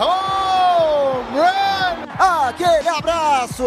Home run! Aquele abraço!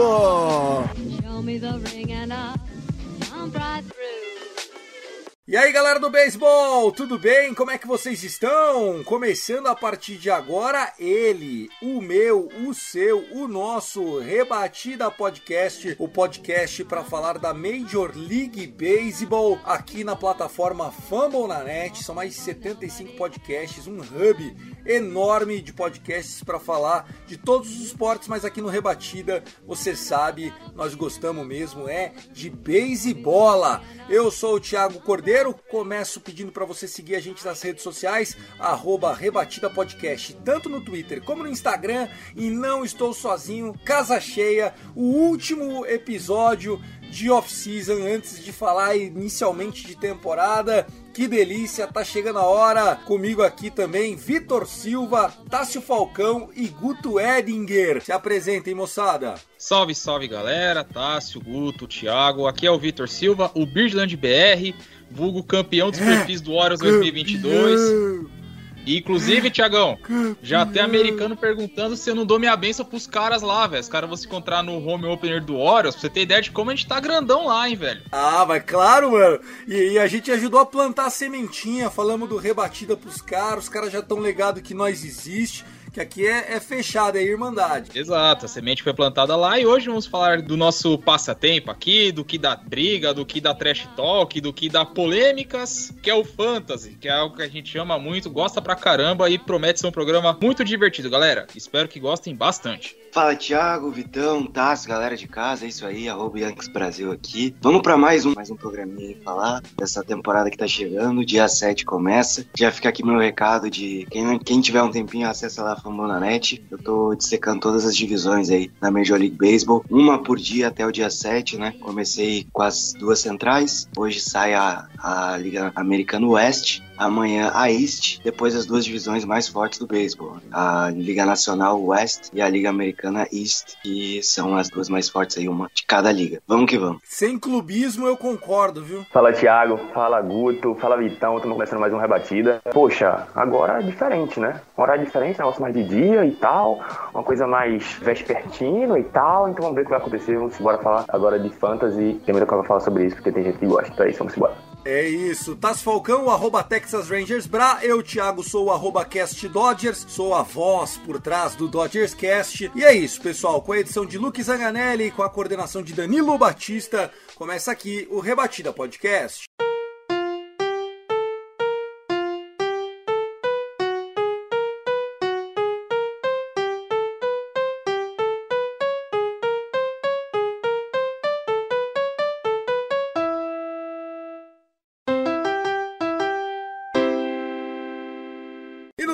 E aí galera do beisebol, tudo bem? Como é que vocês estão? Começando a partir de agora, ele, o meu, o seu, o nosso Rebatida Podcast, o podcast para falar da Major League Baseball aqui na plataforma Fumble na Net. São mais de 75 podcasts, um hub enorme de podcasts para falar de todos os esportes, mas aqui no Rebatida, você sabe, nós gostamos mesmo é de beisebola. Eu sou o Thiago Cordeiro, começo pedindo para você seguir a gente nas redes sociais, arroba Rebatida Podcast, tanto no Twitter como no Instagram, e não estou sozinho, casa cheia, o último episódio de off-season antes de falar inicialmente de temporada. Que delícia, tá chegando a hora. Comigo aqui também, Vitor Silva, Tássio Falcão e Guto Edinger. Se apresentem, moçada. Salve, salve galera, Tássio, Guto, Thiago. Aqui é o Vitor Silva, o Birdland BR, vulgo campeão dos perfis do Orioles 2022. Inclusive, Tiagão, já tem americano perguntando se eu não dou minha benção pros caras lá, velho. Os caras vão se encontrar no home opener do Orioles, pra você ter ideia de como a gente tá grandão lá, hein, velho. Ah, mas claro, mano. E, e a gente ajudou a plantar a sementinha, falamos do rebatida pros caras, os caras já estão ligados que nós existe que aqui é, é fechado, é Irmandade. Exato, a semente foi plantada lá e hoje vamos falar do nosso passatempo aqui, do que dá briga, do que dá trash talk, do que dá polêmicas, que é o fantasy, que é algo que a gente ama muito, gosta pra caramba e promete ser um programa muito divertido, galera. Espero que gostem bastante. Fala Thiago, Vitão, Tassi, galera de casa, é isso aí, arroba Yankees Brasil aqui. Vamos para mais um, mais um programinha aí falar dessa temporada que tá chegando, dia 7 começa. Já fica aqui meu recado de quem, quem tiver um tempinho, acessa lá a Fambonanet. Eu tô dissecando todas as divisões aí na Major League Baseball, uma por dia até o dia 7, né? Comecei com as duas centrais, hoje sai a, a Liga Americana Oeste, amanhã a East, depois as duas divisões mais fortes do beisebol, a Liga Nacional West e a Liga Americana East, que são as duas mais fortes aí, uma de cada liga. Vamos que vamos. Sem clubismo eu concordo, viu? Fala Thiago, fala Guto, fala Vitão, estamos começando mais um Rebatida. Poxa, agora é diferente, né? Horário diferente, negócio mais de dia e tal, uma coisa mais vespertino e tal, então vamos ver o que vai acontecer, vamos embora falar agora de fantasy, tem muita coisa pra falar sobre isso, porque tem gente que gosta, então é isso, vamos embora. É isso, Taz Falcão, arroba Texas Rangers Bra, eu, Thiago, sou o arroba Cast Dodgers, sou a voz por trás do Dodgers Cast. E é isso, pessoal, com a edição de Luke Zanganelli, com a coordenação de Danilo Batista, começa aqui o Rebatida Podcast.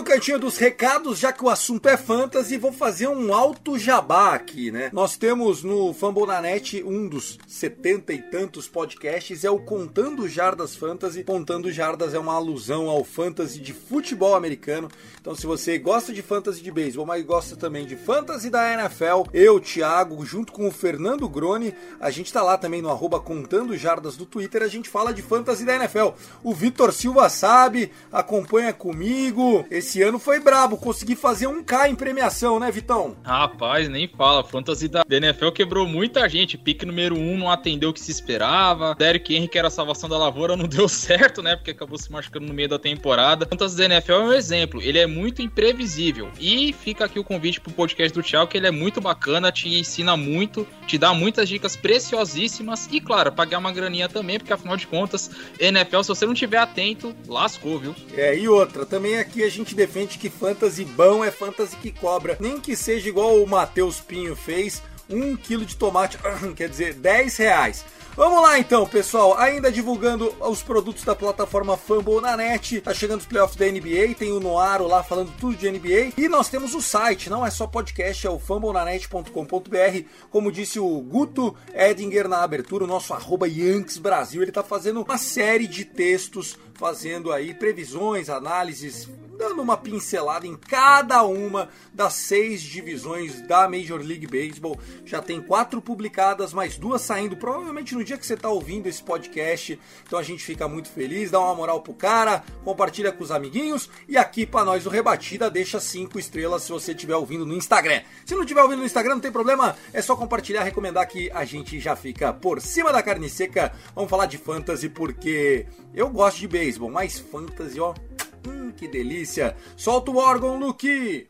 Cantinho dos recados, já que o assunto é fantasy, vou fazer um alto jabá aqui, né? Nós temos no Fambonanet um dos setenta e tantos podcasts, é o Contando Jardas Fantasy. Contando Jardas é uma alusão ao fantasy de futebol americano. Então, se você gosta de fantasy de beisebol, mas gosta também de fantasy da NFL, eu, Thiago, junto com o Fernando Grone, a gente tá lá também no arroba Contando Jardas do Twitter, a gente fala de fantasy da NFL. O Vitor Silva sabe, acompanha comigo. Esse ano foi brabo, consegui fazer um K em premiação, né, Vitão? Rapaz, nem fala. Fantasy da NFL quebrou muita gente. Pique número 1 um não atendeu o que se esperava. Derrick Henry, que era a salvação da lavoura, não deu certo, né? Porque acabou se machucando no meio da temporada. Fantasy da NFL é um exemplo. Ele é muito imprevisível. E fica aqui o convite pro podcast do Thiago, que ele é muito bacana, te ensina muito, te dá muitas dicas preciosíssimas. E, claro, pagar uma graninha também, porque afinal de contas, NFL, se você não tiver atento, lascou, viu? É, e outra, também aqui a gente defende que fantasy bom é fantasy que cobra. Nem que seja igual o Matheus Pinho fez, um quilo de tomate, quer dizer, 10 reais. Vamos lá então, pessoal. Ainda divulgando os produtos da plataforma Fumble na net. Tá chegando os playoffs da NBA, tem o Noaro lá falando tudo de NBA. E nós temos o site, não é só podcast, é o fumblenanet.com.br. Como disse o Guto Edinger na abertura, o nosso arroba Yanks Brasil, ele tá fazendo uma série de textos fazendo aí previsões, análises, dando uma pincelada em cada uma das seis divisões da Major League Baseball. Já tem quatro publicadas, mais duas saindo provavelmente no dia que você está ouvindo esse podcast. Então a gente fica muito feliz, dá uma moral pro cara, compartilha com os amiguinhos e aqui para nós o Rebatida deixa cinco estrelas se você estiver ouvindo no Instagram. Se não estiver ouvindo no Instagram, não tem problema, é só compartilhar, recomendar que a gente já fica por cima da carne seca. Vamos falar de fantasy porque eu gosto de beisebol, mas fantasy, ó, hum, que delícia. Solta o órgão, Luke!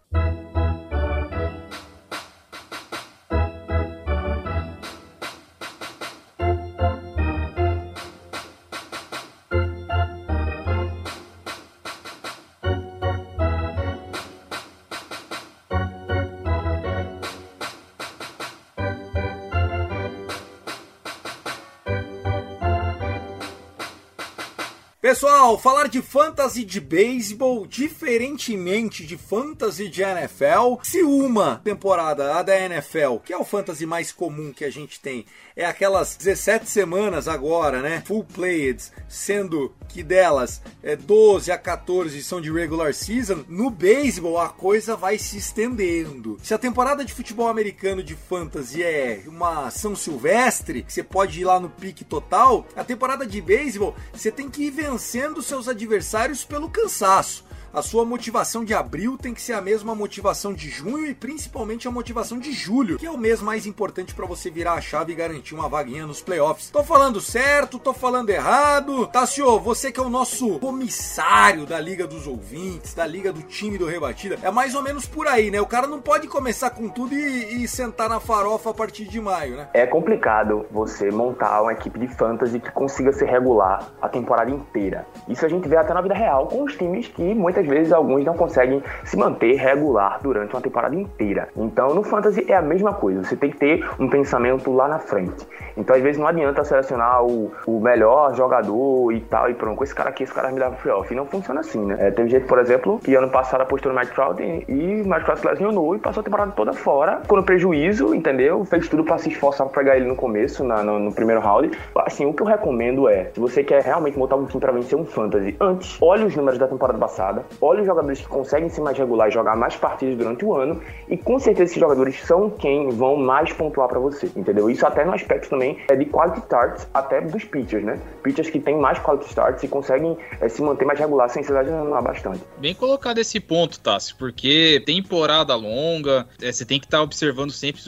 Pessoal, falar de fantasy de beisebol, diferentemente de fantasy de NFL, se uma temporada, a da NFL, que é o fantasy mais comum que a gente tem, é aquelas 17 semanas agora, né? Full played, sendo que delas é 12 a 14 são de regular season, no beisebol a coisa vai se estendendo. Se a temporada de futebol americano de fantasy é uma São Silvestre, que você pode ir lá no pique total, a temporada de beisebol você tem que ir vencendo seus adversários pelo cansaço. A sua motivação de abril tem que ser a mesma motivação de junho e principalmente a motivação de julho, que é o mês mais importante para você virar a chave e garantir uma vaguinha nos playoffs. Tô falando certo, tô falando errado. Tassio, você que é o nosso comissário da Liga dos Ouvintes, da Liga do time do Rebatida, é mais ou menos por aí, né? O cara não pode começar com tudo e, e sentar na farofa a partir de maio, né? É complicado você montar uma equipe de fantasy que consiga ser regular a temporada inteira. Isso a gente vê até na vida real com os times que muitas vezes alguns não conseguem se manter regular durante uma temporada inteira. Então no fantasy é a mesma coisa, você tem que ter um pensamento lá na frente. Então às vezes não adianta selecionar o, o melhor jogador e tal, e pronto, com esse cara aqui, esse cara me dá playoff. E não funciona assim, né? É, teve gente, por exemplo, que ano passado apostou no Mike Trout e, o Mike Trout se lesionou e passou a temporada toda fora, no prejuízo, entendeu? Fez tudo para se esforçar pra pegar ele no começo, na, no, no, primeiro round. Assim, o que eu recomendo é, se você quer realmente montar um time pra vencer um fantasy, antes, olhe os números da temporada passada, olhe os jogadores que conseguem ser mais regular e jogar mais partidas durante o ano, e com certeza esses jogadores são quem vão mais pontuar para você, entendeu? Isso até no aspecto também é de quality starts, até dos pitchers, né? Pitchers que têm mais quality starts e conseguem é, se manter mais regular sem se lesionar bastante. Bem colocado esse ponto, Tassi, porque temporada longa, é, você tem que estar tá observando sempre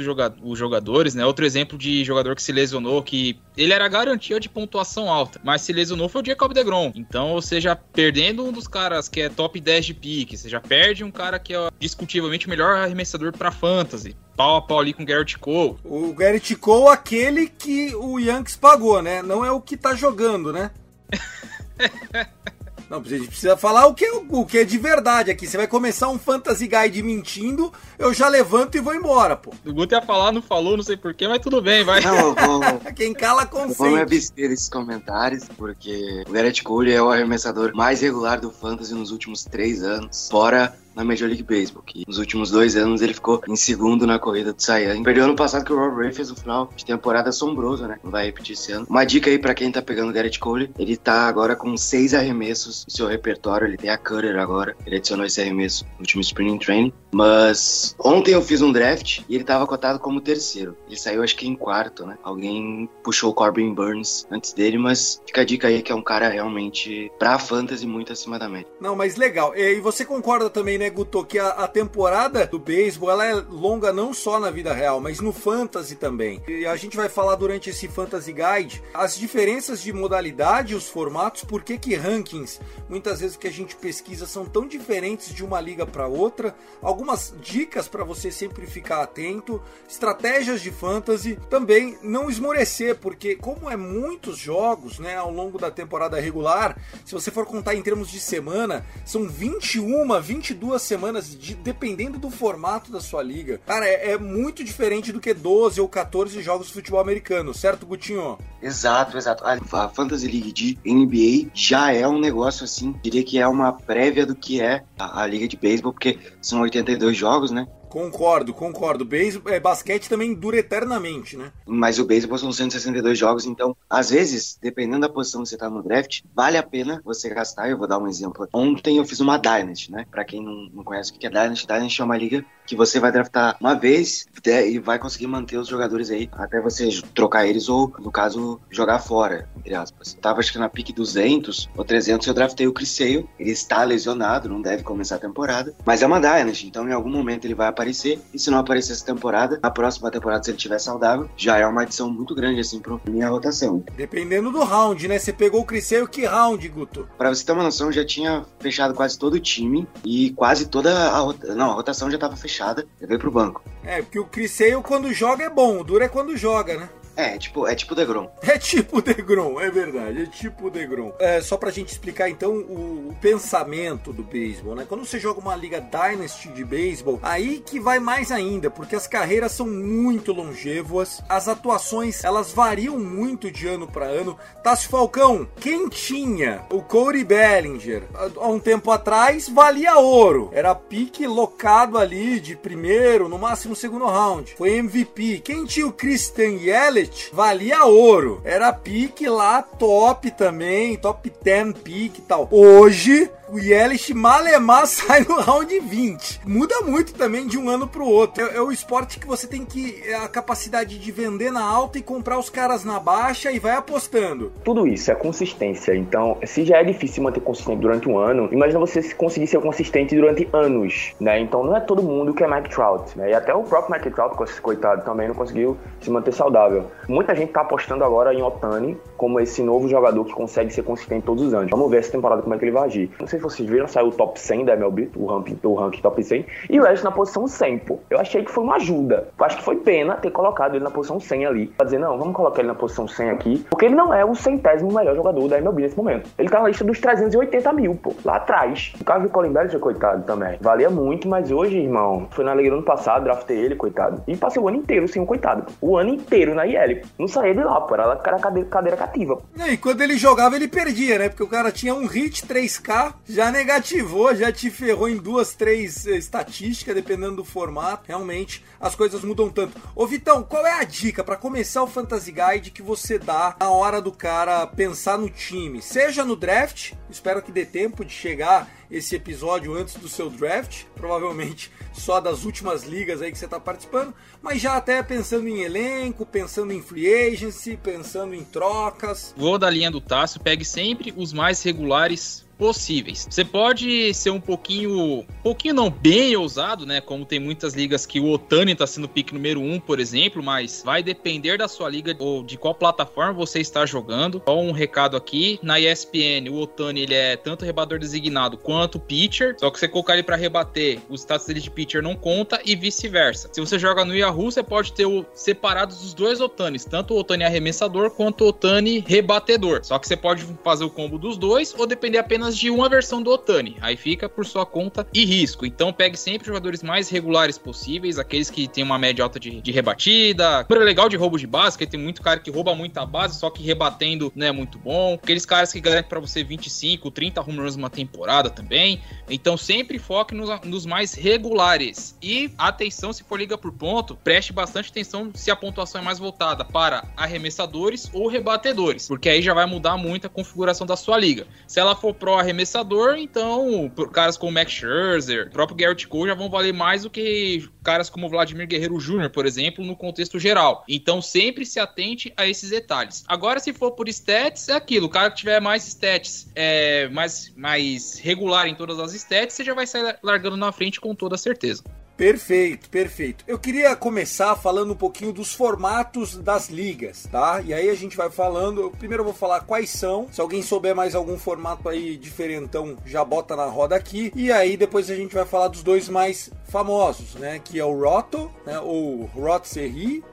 os jogadores, né? Outro exemplo de jogador que se lesionou, que ele era garantia de pontuação alta, mas se lesionou foi o Jacob DeGrom. Então, ou seja, perdendo um dos caras que é top 10 de pique, você já perde um cara que é discutivelmente o melhor arremessador para fantasy. Pau a pau ali com o Garrett Cole. O Garrett Cole, aquele que o Yankees pagou, né? Não é o que tá jogando, né? Não, a gente precisa falar o que, é, o que é de verdade aqui. Você vai começar um Fantasy Guide mentindo, eu já levanto e vou embora, pô. O Guto ia falar, não falou, não sei porquê, mas tudo bem, vai. Não, eu vou... Quem cala consente. Vou me abster desses comentários, porque o Garrett Cole é o arremessador mais regular do Fantasy nos últimos três anos. Fora na Major League Baseball, que nos últimos dois anos ele ficou em segundo na corrida do Cy. Perdeu ano passado que o Rob Ray fez um final de temporada assombroso, né? Não vai repetir esse ano. Uma dica aí para quem tá pegando o Garrett Cole, ele tá agora com seis arremessos no seu repertório, ele tem a cutter agora, ele adicionou esse arremesso no último Spring Training, mas ontem eu fiz um draft e ele tava cotado como terceiro. Ele saiu acho que em quarto, né? Alguém puxou o Corbin Burns antes dele, mas fica a dica aí que é um cara realmente pra fantasy muito acima da média. Não, mas legal. E você concorda também né, Guto, que a, a temporada do beisebol ela é longa não só na vida real, mas no fantasy também. E a gente vai falar durante esse Fantasy Guide as diferenças de modalidade, os formatos, por que que rankings, muitas vezes que a gente pesquisa são tão diferentes de uma liga para outra. Algumas dicas para você sempre ficar atento, estratégias de fantasy, também não esmorecer, porque como é muitos jogos, né, ao longo da temporada regular, se você for contar em termos de semana, são 21, 22 semanas, de, dependendo do formato da sua liga. Cara, é, é muito diferente do que 12 ou 14 jogos de futebol americano, certo, Gutinho? Exato, exato. A, Fantasy League de NBA já é um negócio assim, diria que é uma prévia do que é a, a liga de beisebol, porque são 82 jogos, né? Concordo, concordo. Beisebol, é, basquete também dura eternamente, né? Mas o beisebol são 162 jogos, então, às vezes, dependendo da posição que você tá no draft, vale a pena você gastar. Eu vou dar um exemplo. Ontem eu fiz uma Dynasty, né? Pra quem não, não conhece o que é Dynasty, Dynasty é uma liga que você vai draftar uma vez e vai conseguir manter os jogadores aí até você trocar eles ou, no caso, jogar fora, entre aspas. Eu tava acho que na pique 200 ou 300 eu draftei o Criseio. Ele está lesionado, não deve começar a temporada, mas é uma Dynasty, então em algum momento ele vai aparecer. E se não aparecer essa temporada, na próxima temporada, se ele estiver saudável, já é uma adição muito grande assim pra minha rotação. Dependendo do round, né? Você pegou o Criseio, que round, Guto? Pra você ter uma noção, eu já tinha fechado quase todo o time e quase toda a rotação. Não, a rotação já tava fechada. Eu veio pro banco. É, porque o Criseio quando joga é bom, o duro é quando joga, né? É, tipo, é tipo Degrom. É tipo Degrom, é verdade, é tipo Degrom. É, só pra gente explicar então o, o pensamento do beisebol, né? Quando você joga uma liga Dynasty de beisebol, aí que vai mais ainda, porque as carreiras são muito longevas, as atuações elas variam muito de ano para ano. Tassi Falcão, quem tinha o Corey Bellinger há um tempo atrás valia ouro, era pique locado ali de primeiro, no máximo segundo round, foi MVP. Quem tinha o Christian Yelich valia ouro. Era pique lá top também, top 10 pique e tal. Hoje, o Yelich malemar sai no round 20. Muda muito também de um ano pro outro. É, é, o esporte que você tem que a capacidade de vender na alta e comprar os caras na baixa e vai apostando. Tudo isso é consistência. Então, se já é difícil manter consistente durante um ano, imagina você conseguir ser consistente durante anos, né? Então, não é todo mundo que é Mike Trout, né? E até o próprio Mike Trout, coitado, também não conseguiu se manter saudável. Muita gente tá apostando agora em Otani como esse novo jogador que consegue ser consistente todos os anos. Vamos ver essa temporada como é que ele vai agir. Não sei se vocês viram, saiu o top 100 da MLB, o ranking, o ranking top 100, e o Edson na posição 100, pô. Eu achei que foi uma ajuda. Eu acho que foi pena ter colocado ele na posição 100 ali. Pra dizer, não, vamos colocar ele na posição 100 aqui, porque ele não é o centésimo melhor jogador da MLB nesse momento. Ele tá na lista dos 380 mil, pô, lá atrás. O caso do Colin Bellinger, coitado, também. Valia muito, mas hoje, irmão, foi na liga do ano passado, draftei ele, coitado. E passei o ano inteiro sem o coitado. O ano inteiro na IL. Não saía de lá, pô. Era cadeira, cadeira cativa. E quando ele jogava, ele perdia, né? Porque o cara tinha um hit 3K, já negativou, já te ferrou em duas, três eh, estatísticas, dependendo do formato. Realmente, as coisas mudam tanto. Ô Vitão, qual é a dica para começar o Fantasy Guide que você dá na hora do cara pensar no time? Seja no draft, espero que dê tempo de chegar esse episódio antes do seu draft, provavelmente só das últimas ligas aí que você está participando, mas já até pensando em elenco, pensando em free agency, pensando em trocas. Vou da linha do Tássio, pegue sempre os mais regulares possíveis. Você pode ser um pouquinho, pouquinho não, bem ousado, né? Como tem muitas ligas que o Otani tá sendo pick número um, por exemplo, mas vai depender da sua liga ou de qual plataforma você está jogando. Só um recado aqui, na ESPN, o Otani ele é tanto rebador designado quanto pitcher, só que você colocar ele para rebater, o status dele de pitcher não conta e vice-versa. Se você joga no Yahoo, você pode ter o, separados os dois Otanis, tanto o Otani arremessador quanto o Otani rebatedor. Só que você pode fazer o combo dos dois ou depender apenas de uma versão do Otani. Aí fica por sua conta e risco. Então pegue sempre jogadores mais regulares possíveis, aqueles que têm uma média alta de, de rebatida. Super legal de roubo de base, porque tem muito cara que rouba muita base, só que rebatendo não é muito bom. Aqueles caras que garantem para você 25, 30 home runs numa temporada também. Então sempre foque nos, nos mais regulares. E atenção, se for liga por ponto, preste bastante atenção se a pontuação é mais voltada para arremessadores ou rebatedores, porque aí já vai mudar muito a configuração da sua liga. Se ela for pro arremessador, então caras como Max Scherzer, próprio Garrett Cole já vão valer mais do que caras como Vladimir Guerreiro Jr., por exemplo, no contexto geral. Então sempre se atente a esses detalhes. Agora, se for por stats, é aquilo. O cara que tiver mais stats, é, mais, mais regular em todas as stats, você já vai sair largando na frente com toda certeza. Perfeito, perfeito. Eu queria começar falando um pouquinho dos formatos das ligas, tá? E aí a gente vai falando. Primeiro eu vou falar quais são. Se alguém souber mais algum formato aí diferentão, já bota na roda aqui. E aí depois a gente vai falar dos dois mais famosos, né? Que é o Roto, né? ou Rot Serri,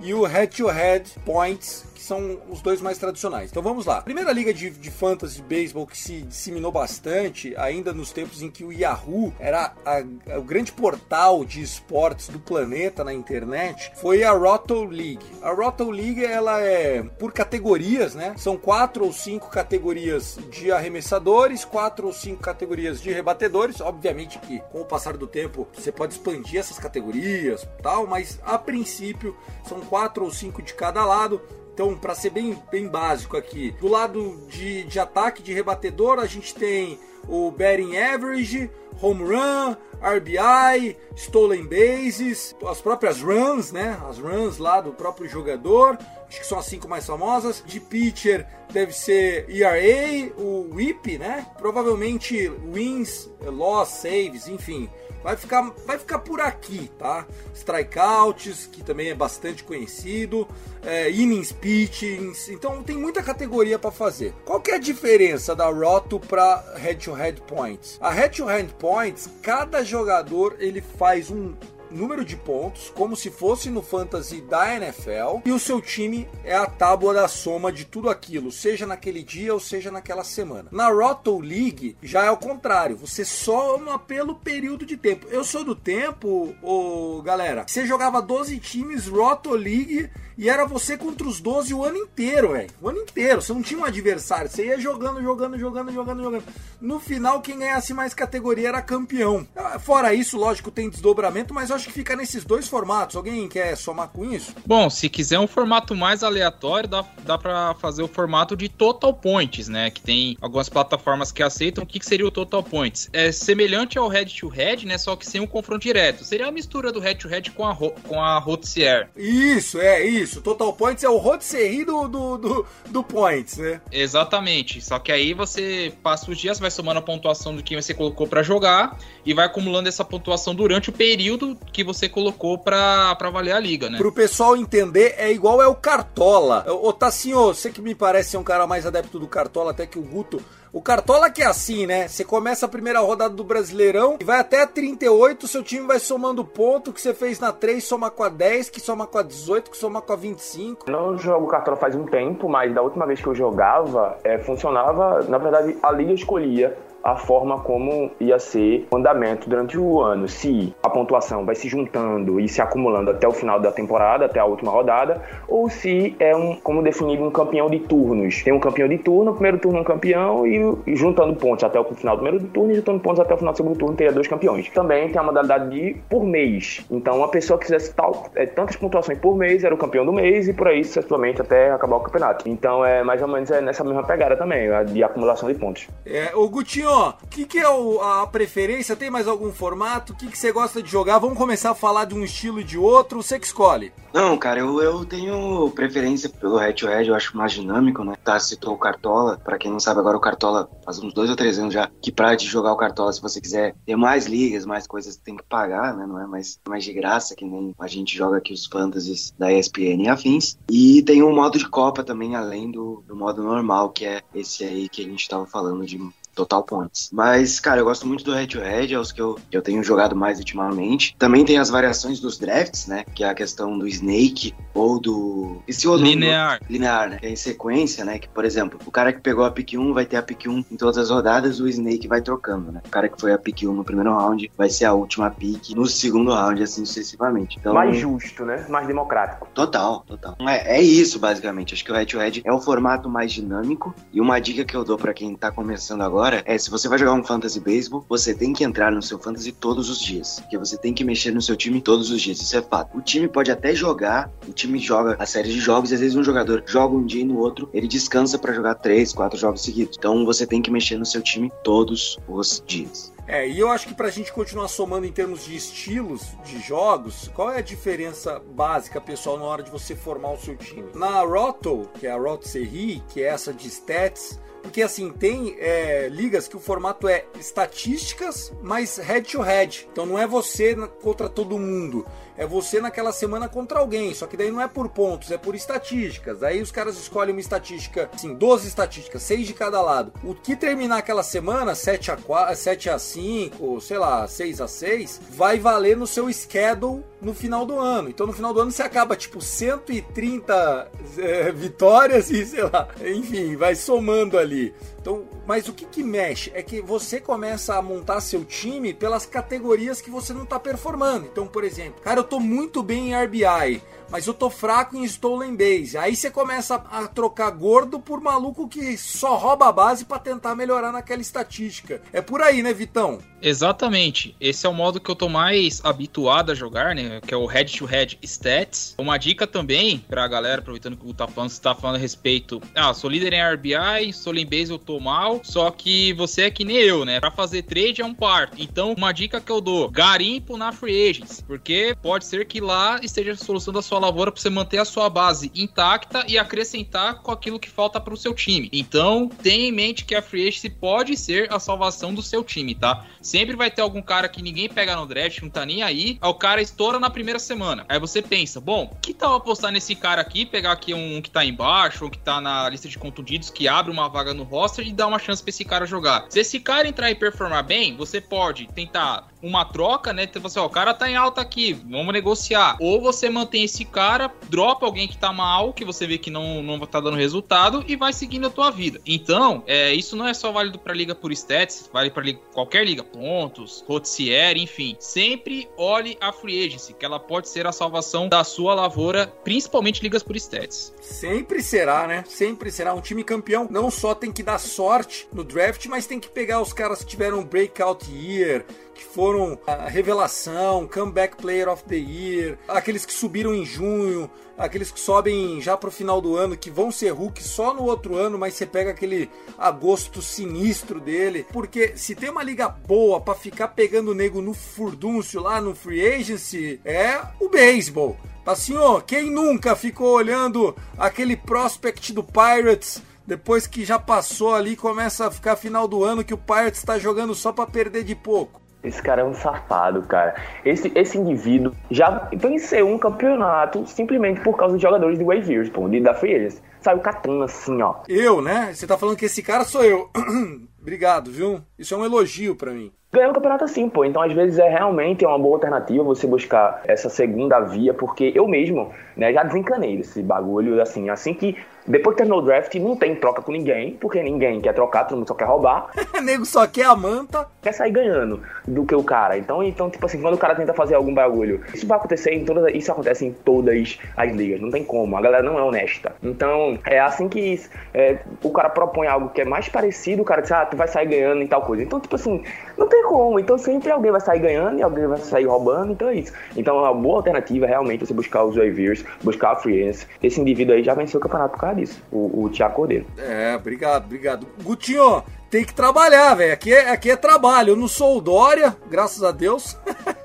e o Head to Head Points, que são os dois mais tradicionais. Então vamos lá. Primeira liga de, de fantasy baseball que se disseminou bastante, ainda nos tempos em que o Yahoo era a, a, o grande portal de esportes do planeta na internet, foi a Roto League. A Roto League ela é por categorias, né? São quatro ou cinco categorias de arremessadores, quatro ou cinco categorias de rebatedores. Obviamente que com o passar do tempo você pode expandir essas categorias, tal, mas a princípio são quatro ou cinco de cada lado. Então, para ser bem, bem básico aqui, do lado de, de ataque, de rebatedor, a gente tem o batting average, home run, RBI, stolen bases, as próprias runs, né? As runs lá do próprio jogador, acho que são as cinco mais famosas. De pitcher deve ser ERA, o WHIP, né? Provavelmente wins, loss, saves, enfim. Vai ficar, vai ficar por aqui, tá? Strikeouts, que também é bastante conhecido, é, innings pitchings, então tem muita categoria para fazer. Qual que é a diferença da Roto para Head-to-Head Points? A Head-to-Head Points, cada jogador ele faz um número de pontos, como se fosse no fantasy da NFL, e o seu time é a tábua da soma de tudo aquilo, seja naquele dia ou seja naquela semana. Na Roto League já é o contrário, você soma pelo período de tempo. Eu sou do tempo, ô, galera, você jogava 12 times Roto League e era você contra os 12 o ano inteiro, velho. O ano inteiro. Você não tinha um adversário. Você ia jogando, jogando, jogando, jogando, jogando. No final, quem ganhasse mais categoria era campeão. Fora isso, lógico, tem desdobramento, mas eu acho que fica nesses dois formatos. Alguém quer somar com isso? Bom, se quiser um formato mais aleatório, dá, dá pra fazer o formato de Total Points, né? Que tem algumas plataformas que aceitam. O que, que seria o Total Points? É semelhante ao Head to Head, né? Só que sem um confronto direto. Seria a mistura do Head to Head com a, com a Rotsier. Isso, é isso isso. Total Points é o rotisserie do, do, do, do Points, né? Exatamente. Só que aí você passa os dias, vai somando a pontuação do que você colocou para jogar e vai acumulando essa pontuação durante o período que você colocou para valer a liga, né? Pro pessoal entender, é igual é o Cartola. Ô, Tassinho, você que me parece ser um cara mais adepto do Cartola, até que o Guto o Cartola que é assim, né? Você começa a primeira rodada do Brasileirão e vai até a 38, seu time vai somando ponto que você fez na 3, soma com a 10, que soma com a 18, que soma com a 25. Não jogo Cartola faz um tempo, mas da última vez que eu jogava, é, funcionava, na verdade, a liga escolhia a forma como ia ser o andamento durante o ano. Se a pontuação vai se juntando e se acumulando até o final da temporada, até a última rodada, ou se é um, como definido um campeão de turnos. Tem um campeão de turno, primeiro turno um campeão e, juntando pontos até o final do primeiro turno e juntando pontos até o final do segundo turno teria dois campeões. Também tem a modalidade de por mês. Então, uma pessoa que fizesse tal, é, tantas pontuações por mês era o campeão do mês e por aí sucessivamente até acabar o campeonato. Então, é mais ou menos é nessa mesma pegada também, de acumulação de pontos. É, o Gutinho, o que, que é o, a preferência? Tem mais algum formato? O que, que você gosta de jogar? Vamos começar a falar de um estilo e de outro. Você que escolhe. Não, cara, eu, eu tenho preferência pelo head to head, eu acho mais dinâmico, né? Tá, citou o Cartola. Pra quem não sabe, agora o Cartola faz uns dois ou três anos já que pra de jogar o Cartola, se você quiser ter mais ligas, mais coisas, tem que pagar, né? Não é mais, mais de graça, que nem a gente joga aqui os fantasies da ESPN e afins. E tem um modo de Copa também, além do, do modo normal, que é esse aí que a gente tava falando de Total Points. Mas, cara, eu gosto muito do Head to Head, é os que eu, que eu tenho jogado mais ultimamente. Também tem as variações dos drafts, né? Que é a questão do Snake ou do. Esse outro linear. Do... Linear, né? Que é em sequência, né? Que, por exemplo, o cara que pegou a pick 1 vai ter a pick 1 em todas as rodadas, o Snake vai trocando, né? O cara que foi a pick 1 no primeiro round vai ser a última pick no segundo round, assim sucessivamente. Então, mais justo, né? Mais democrático. Total, total. É, é isso, basicamente. Acho que o Head to Head é o formato mais dinâmico. E uma dica que eu dou para quem tá começando agora agora é se você vai jogar um fantasy baseball, você tem que entrar no seu fantasy todos os dias, porque você tem que mexer no seu time todos os dias, isso é fato. O time pode até jogar, o time joga a série de jogos e às vezes um jogador joga um dia e no outro ele descansa para jogar três, quatro jogos seguidos. Então você tem que mexer no seu time todos os dias. É, e eu acho que pra gente continuar somando em termos de estilos de jogos, qual é a diferença básica, pessoal, na hora de você formar o seu time? Na Roto, que é a Roto Serie, que é essa de stats, Porque assim, tem é, ligas que o formato é estatísticas, mas head to head. Então não é você contra todo mundo é você naquela semana contra alguém. Só que daí não é por pontos, é por estatísticas. Aí os caras escolhem uma estatística, assim, 12 estatísticas, 6 de cada lado. O que terminar aquela semana, 7 a 4, 7 a 5, sei lá, 6 a 6, vai valer no seu schedule no final do ano. Então no final do ano você acaba tipo 130 é, vitórias e sei lá, enfim, vai somando ali. Então, mas o que, que mexe é que você começa a montar seu time pelas categorias que você não está performando. Então, por exemplo, cara, eu tô muito bem em RBI mas eu tô fraco em Stolen Base. Aí você começa a trocar gordo por maluco que só rouba a base para tentar melhorar naquela estatística. É por aí, né, Vitão? Exatamente. Esse é o modo que eu tô mais habituado a jogar, né? Que é o Head to Head Stats. Uma dica também pra galera, aproveitando que o tá falando, você tá falando a respeito. Ah, sou líder em RBI, Stolen Base eu tô mal, só que você é que nem eu, né? Pra fazer trade é um parto. Então, uma dica que eu dou: garimpo na Free Agents, porque pode ser que lá esteja a solução da sua sua lavoura para você manter a sua base intacta e acrescentar com aquilo que falta para o seu time. Então, tenha em mente que a free agency pode ser a salvação do seu time, tá? Sempre vai ter algum cara que ninguém pega no draft, não tá nem aí, aí o cara estoura na primeira semana. Aí você pensa, bom, que tal apostar nesse cara aqui, pegar aqui um que tá embaixo, ou que tá na lista de contundidos, que abre uma vaga no roster e dar uma chance para esse cara jogar. Se esse cara entrar e performar bem, você pode tentar uma troca, né? Então, assim, ó, o cara tá em alta aqui, vamos negociar. Ou você mantém esse cara, dropa alguém que tá mal, que você vê que não, não tá dando resultado e vai seguindo a tua vida. Então, é, isso não é só válido pra liga por stats, vale pra liga, qualquer liga, pontos, rotier, enfim. Sempre olhe a free agency, que ela pode ser a salvação da sua lavoura, principalmente ligas por stats. Sempre será, né? Sempre será. Um time campeão não só tem que dar sorte no draft, mas tem que pegar os caras que tiveram um breakout year, que foram a revelação, comeback player of the year, aqueles que subiram em junho, aqueles que sobem já pro final do ano, que vão ser Hulk só no outro ano, mas você pega aquele agosto sinistro dele. Porque se tem uma liga boa para ficar pegando o nego no furdúncio lá no free agency, é o beisebol. Assim, ó, quem nunca ficou olhando aquele prospect do Pirates depois que já passou ali, começa a ficar final do ano que o Pirates está jogando só para perder de pouco. Esse cara é um safado, cara. Esse, esse indivíduo já venceu um campeonato simplesmente por causa dos jogadores de waivers, pô, de, da Free Agents. Saiu catando assim, ó. Eu, né? Você tá falando que esse cara sou eu. Obrigado, viu? Isso é um elogio para mim. Ganhar um campeonato assim, pô. Então, às vezes, é realmente uma boa alternativa você buscar essa segunda via, porque eu mesmo, né, já desencanei desse bagulho, assim, assim que depois que terminou o draft, não tem troca com ninguém, porque ninguém quer trocar, todo mundo só quer roubar. o nego só quer a manta. Quer sair ganhando do que o cara. Então, então, tipo assim, quando o cara tenta fazer algum bagulho, isso vai acontecer em todas. Isso acontece em todas as ligas. Não tem como. A galera não é honesta. Então, é assim que é, o cara propõe algo que é mais parecido, o cara diz, ah, tu vai sair ganhando em tal coisa. Então, tipo assim, não tem como. Então sempre alguém vai sair ganhando e alguém vai sair roubando. Então é isso. Então, é uma boa alternativa é realmente você buscar os waivers, buscar a free. Esse indivíduo aí já venceu o campeonato por causa disso, o, o Thiago Cordeiro. É, obrigado, obrigado. Gutinho, tem que trabalhar, velho. Aqui é, aqui é trabalho. Eu não sou o Dória, graças a Deus.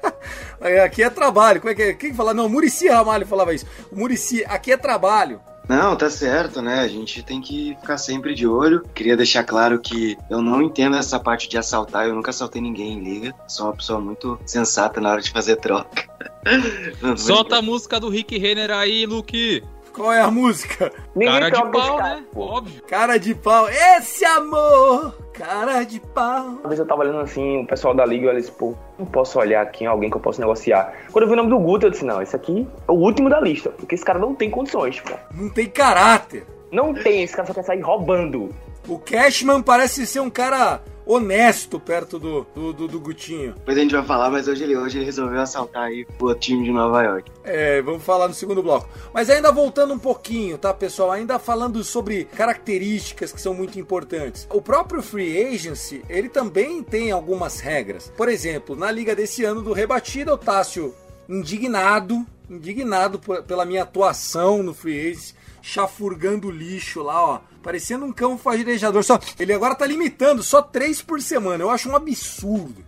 aqui é trabalho. Como é que é? Quem fala? Não, Murici Ramalho falava isso. Murici, aqui é trabalho. Não, tá certo, né? A gente tem que ficar sempre de olho. Queria deixar claro que eu não entendo essa parte de assaltar. Eu nunca assaltei ninguém em liga. Sou uma pessoa muito sensata na hora de fazer troca. Solta a música do Rick Renner aí, Luke. Qual é a música? Ninguém cara de pau, cara, né? Pô. Óbvio. Cara de pau. Esse amor, cara de pau. Uma vez eu tava olhando assim, o pessoal da liga, eles, pô, não posso olhar aqui em alguém que eu posso negociar. Quando eu vi o nome do Guto, eu disse, não, esse aqui é o último da lista, porque esse cara não tem condições, pô. Não tem caráter. Não tem, esse cara só quer sair roubando. O Cashman parece ser um cara honesto perto do, do, do, do, Gutinho. Depois a gente vai falar, mas hoje ele, hoje ele resolveu assaltar aí o time de Nova York. É, vamos falar no segundo bloco. Mas ainda voltando um pouquinho, tá, pessoal? Ainda falando sobre características que são muito importantes. O próprio Free Agency, ele também tem algumas regras. Por exemplo, na liga desse ano do Rebatida, o Tássio indignado, indignado pela minha atuação no Free Agency chafurgando lixo lá, ó. Parecendo um cão farejador. Só, ele agora tá limitando só três por semana. Eu acho um absurdo.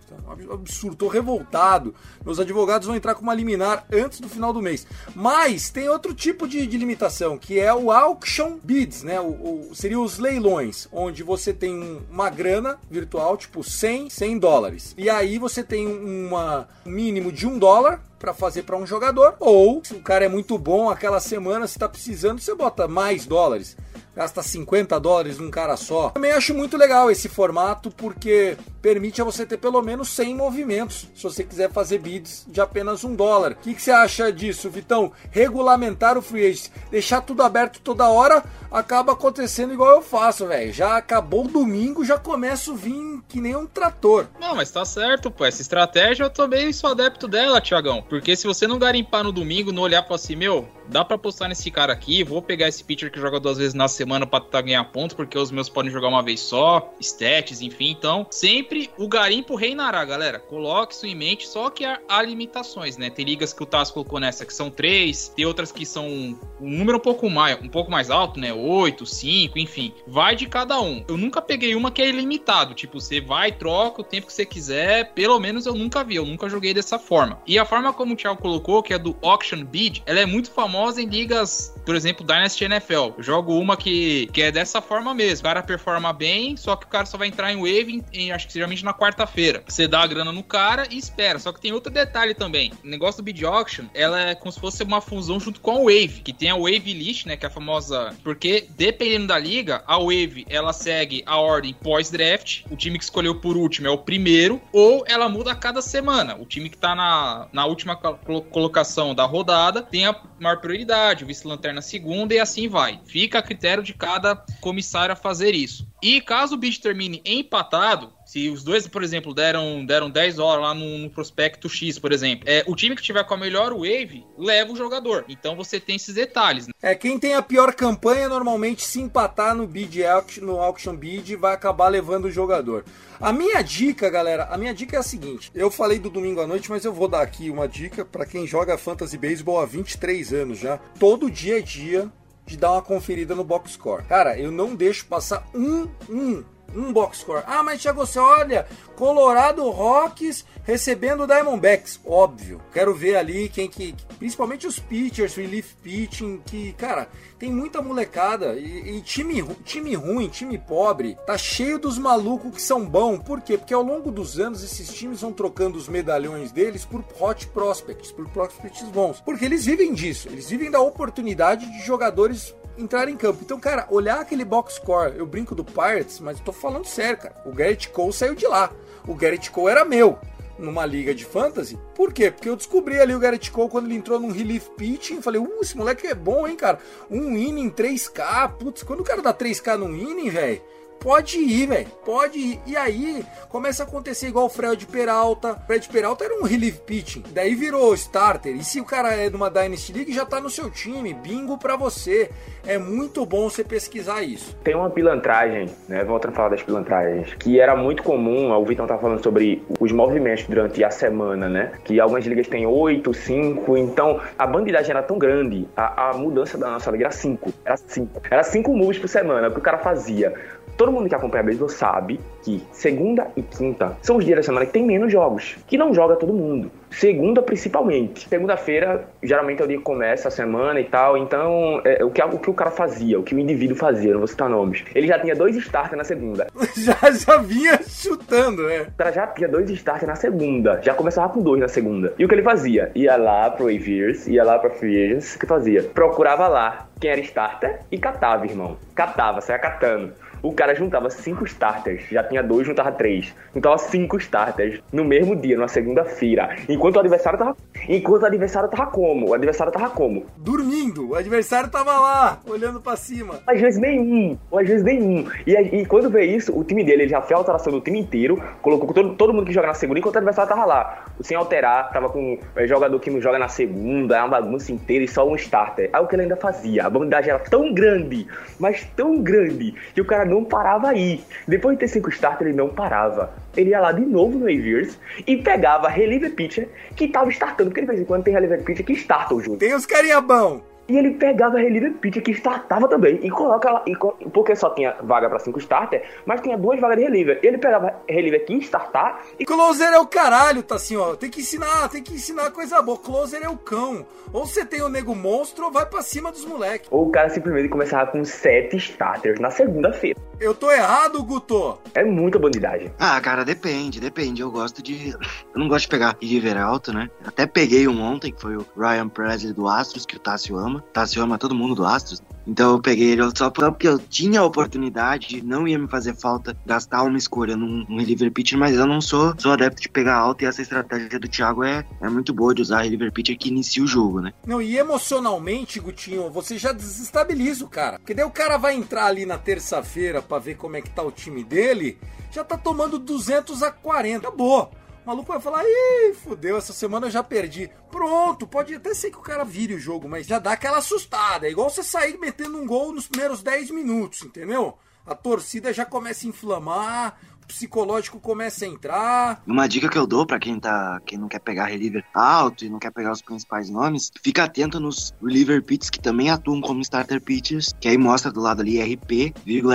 Absurdo. Tô revoltado. Meus advogados vão entrar com uma liminar antes do final do mês. Mas tem outro tipo de, de limitação, que é o auction bids, né? O, o, seria os leilões, onde você tem uma grana virtual, tipo 100, 100 dólares. E aí você tem uma, um mínimo de um dólar para fazer para um jogador, ou se o cara é muito bom aquela semana, se tá precisando, você bota mais dólares gasta 50 dólares num cara só. Também acho muito legal esse formato porque permite a você ter pelo menos 100 movimentos, se você quiser fazer bids de apenas um dólar. O que, que você acha disso, Vitão? Regulamentar o free agent, deixar tudo aberto toda hora, acaba acontecendo igual eu faço, velho. Já acabou o domingo, já começo a vir que nem um trator. Não, mas tá certo, pô. Essa estratégia eu também sou adepto dela, Tiagão. Porque se você não garimpar no domingo, não olhar para assim, meu, dá para postar nesse cara aqui, vou pegar esse pitcher que joga duas vezes na semana para tentar ganhar pontos, porque os meus podem jogar uma vez só, stats, enfim. Então, sempre o garimpo reinará, galera. Coloque isso em mente, só que há, há limitações, né? Tem ligas que o Tasco colocou nessa que são três, tem outras que são um número um pouco mais, um pouco mais alto, né? Oito, cinco, enfim. Vai de cada um. Eu nunca peguei uma que é ilimitado, tipo, você vai, troca o tempo que você quiser. Pelo menos eu nunca vi, eu nunca joguei dessa forma. E a forma como o Thiago colocou, que é do Auction Bid, ela é muito famosa em ligas, por exemplo, Dynasty NFL. Eu jogo uma que, que é dessa forma mesmo. O cara performa bem, só que o cara só vai entrar em wave, em, acho que geralmente na quarta-feira. Você dá a grana no cara e espera. Só que tem outro detalhe também. O negócio do bid auction, ela é como se fosse uma fusão junto com a wave, que tem a wave list, né, que é a famosa, porque dependendo da liga, a wave ela segue a ordem pós-draft. O time que escolheu por último é o primeiro, ou ela muda a cada semana. O time que tá na, na última colocação da rodada tem a maior prioridade, o vice-lanterna segunda e assim vai. Fica a critério de cada comissário a fazer isso. E caso o bid termine empatado, se os dois, por exemplo, deram, deram 10 horas lá no, no, prospecto X, por exemplo, é, o time que tiver com a melhor wave leva o jogador. Então você tem esses detalhes. Né? É, quem tem a pior campanha normalmente se empatar no bid no auction bid vai acabar levando o jogador. A minha dica, galera, a minha dica é a seguinte. Eu falei do domingo à noite, mas eu vou dar aqui uma dica para quem joga fantasy baseball há 23 anos já. Todo dia é dia de dar uma conferida no box score. Cara, eu não deixo passar um, um um box score. Ah, mas Thiago, você olha, Colorado Rocks recebendo Diamondbacks, óbvio. Quero ver ali quem que, principalmente os pitchers, relief pitching, que, cara, tem muita molecada e, e time, time ruim, time pobre, tá cheio dos malucos que são bons. Por quê? Porque ao longo dos anos esses times vão trocando os medalhões deles por hot prospects, por prospects bons. Porque eles vivem disso, eles vivem da oportunidade de jogadores entrar em campo. Então, cara, olhar aquele box score, eu brinco do Pirates, mas eu tô falando sério, cara. O Garrett Cole saiu de lá. O Garrett Cole era meu numa liga de fantasy. Por quê? Porque eu descobri ali o Garrett Cole quando ele entrou num relief pitching. Falei, uh, esse moleque é bom, hein, cara. Um inning 3K. Putz, quando o cara dá 3K num inning, velho pode ir, velho. Pode ir. E aí começa a acontecer igual o Fred Peralta. Fred Peralta era um relief pitching. Daí virou starter. E se o cara é de uma Dynasty League, já tá no seu time. Bingo pra você. É muito bom você pesquisar isso. Tem uma pilantragem, né? Voltando a falar das pilantragens, que era muito comum. O Vitão tá falando sobre os movimentos durante a semana, né? Que algumas ligas têm 8, 5. Então a bandidagem era tão grande. A, a mudança da nossa liga era 5. Era 5. Era 5 moves por semana que o cara fazia. Todo mundo que acompanha beisebol sabe que segunda e quinta são os dias da semana que tem menos jogos, que não joga todo mundo. Segunda, principalmente. Segunda-feira, geralmente é o dia que começa a semana e tal. Então, é, o, que, o que o cara fazia, o que o indivíduo fazia, não vou citar nomes. Ele já tinha dois starters na segunda. já, já vinha chutando, né? O cara já tinha dois starters na segunda. Já começava com dois na segunda. E o que ele fazia? Ia lá pro Aviers, ia lá pra Free Agents. O que fazia? Procurava lá quem era starter e catava, irmão. Catava, saia catando. O cara juntava cinco starters, já tinha dois, juntava três. Juntava cinco starters no mesmo dia, numa segunda-feira. Enquanto o adversário tava. Enquanto o adversário tava como? O adversário tava como? Dormindo. O adversário tava lá, olhando para cima. Às vezes nenhum. Às vezes nenhum. E, e quando vê isso, o time dele ele já fez a alteração do time inteiro, colocou todo, todo mundo que joga na segunda, enquanto o adversário tava lá. Sem alterar, tava com é, jogador que não joga na segunda, é uma bagunça inteira e só um starter. Aí o que ele ainda fazia? A bandagem era tão grande, mas tão grande, que o cara não parava aí. Depois de ter cinco starters, ele não parava. Ele ia lá de novo no Aviers e pegava reliever pitcher que tava startando, porque de vez em quando tem reliever pitcher que starta o jogo. Tem os carinha bom. E ele pegava a reliever pitcher que startava também e coloca lá, e, porque só tinha vaga para cinco starter, mas tinha duas vagas de reliever. Ele pegava reliever que startar e closer é o caralho, tá assim, ó. Tem que ensinar, tem que ensinar coisa boa. Closer é o cão. Ou você tem o nego monstro ou vai para cima dos moleques. Ou o cara simplesmente começava com sete starters na segunda-feira. Eu tô errado, Guto? É muita bandidagem. Ah, cara, depende, depende. Eu gosto de. Eu não gosto de pegar reliever alto, né? Até peguei um ontem, que foi o Ryan Presley do Astros, que o Tássio ama. Tássio ama todo mundo do Astros. Então eu peguei ele só porque eu tinha a oportunidade, não ia me fazer falta gastar uma escolha num, num reliever pitcher, mas eu não sou, sou adepto de pegar alto e essa estratégia do Thiago é, é muito boa de usar reliever pitcher que inicia o jogo, né? Não, e emocionalmente, Gutinho, você já desestabiliza o cara. Porque daí o cara vai entrar ali na terça-feira para ver como é que tá o time dele, já tá tomando 200 a 40. Acabou. O maluco vai falar, ih, fudeu, essa semana eu já perdi. Pronto, pode até ser que o cara vire o jogo, mas já dá aquela assustada. É igual você sair metendo um gol nos primeiros 10 minutos, entendeu? A torcida já começa a inflamar, psicológico começa a entrar. Uma dica que eu dou para quem tá, quem não quer pegar reliever alto e não quer pegar os principais nomes, fica atento nos reliever pitchers que também atuam como starter pitchers, que aí mostra do lado ali RP,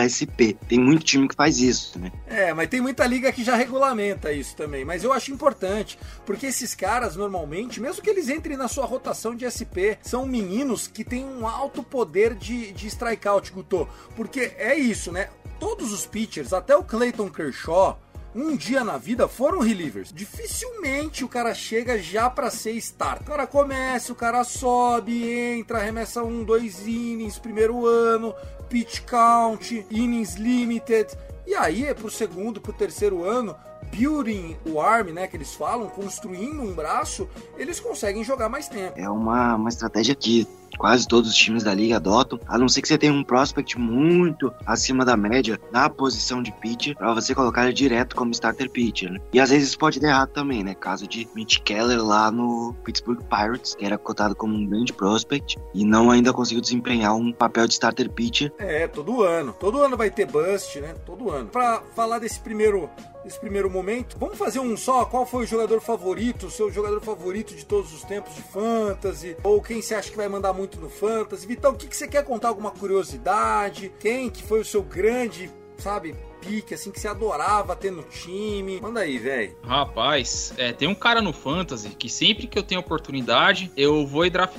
SP. Tem muito time que faz isso, né? É, mas tem muita liga que já regulamenta isso também, mas eu acho importante, porque esses caras normalmente, mesmo que eles entrem na sua rotação de SP, são meninos que têm um alto poder de, de strikeout, Guto, porque é isso, né? Todos os pitchers, até o Clayton Kershaw, um dia na vida foram relievers. Dificilmente o cara chega já para ser start. O cara começa, o cara sobe, entra, arremessa um, dois innings, primeiro ano, pitch count, innings limited. E aí, pro segundo, pro terceiro ano, building o arm, né, que eles falam, construindo um braço, eles conseguem jogar mais tempo. É uma, uma estratégia que quase todos os times da liga adotam, a não ser que você tenha um prospect muito acima da média na posição de pitcher, para você colocar ele direto como starter pitcher, né? E às vezes pode dar errado também, né? Caso de Mitch Keller lá no Pittsburgh Pirates, que era cotado como um grande prospect e não ainda conseguiu desempenhar um papel de starter pitcher. É, todo ano. Todo ano vai ter bust, né? Todo ano. Para falar desse primeiro nesse primeiro momento. Vamos fazer um só. Qual foi o jogador favorito, o seu jogador favorito de todos os tempos de fantasy? Ou quem você acha que vai mandar muito no fantasy? Vitão, o que, que você quer contar? Alguma curiosidade? Quem que foi o seu grande, sabe, pique, assim, que você adorava ter no time? Manda aí, velho. Rapaz, é, tem um cara no Fantasy que sempre que eu tenho oportunidade, eu vou e draft,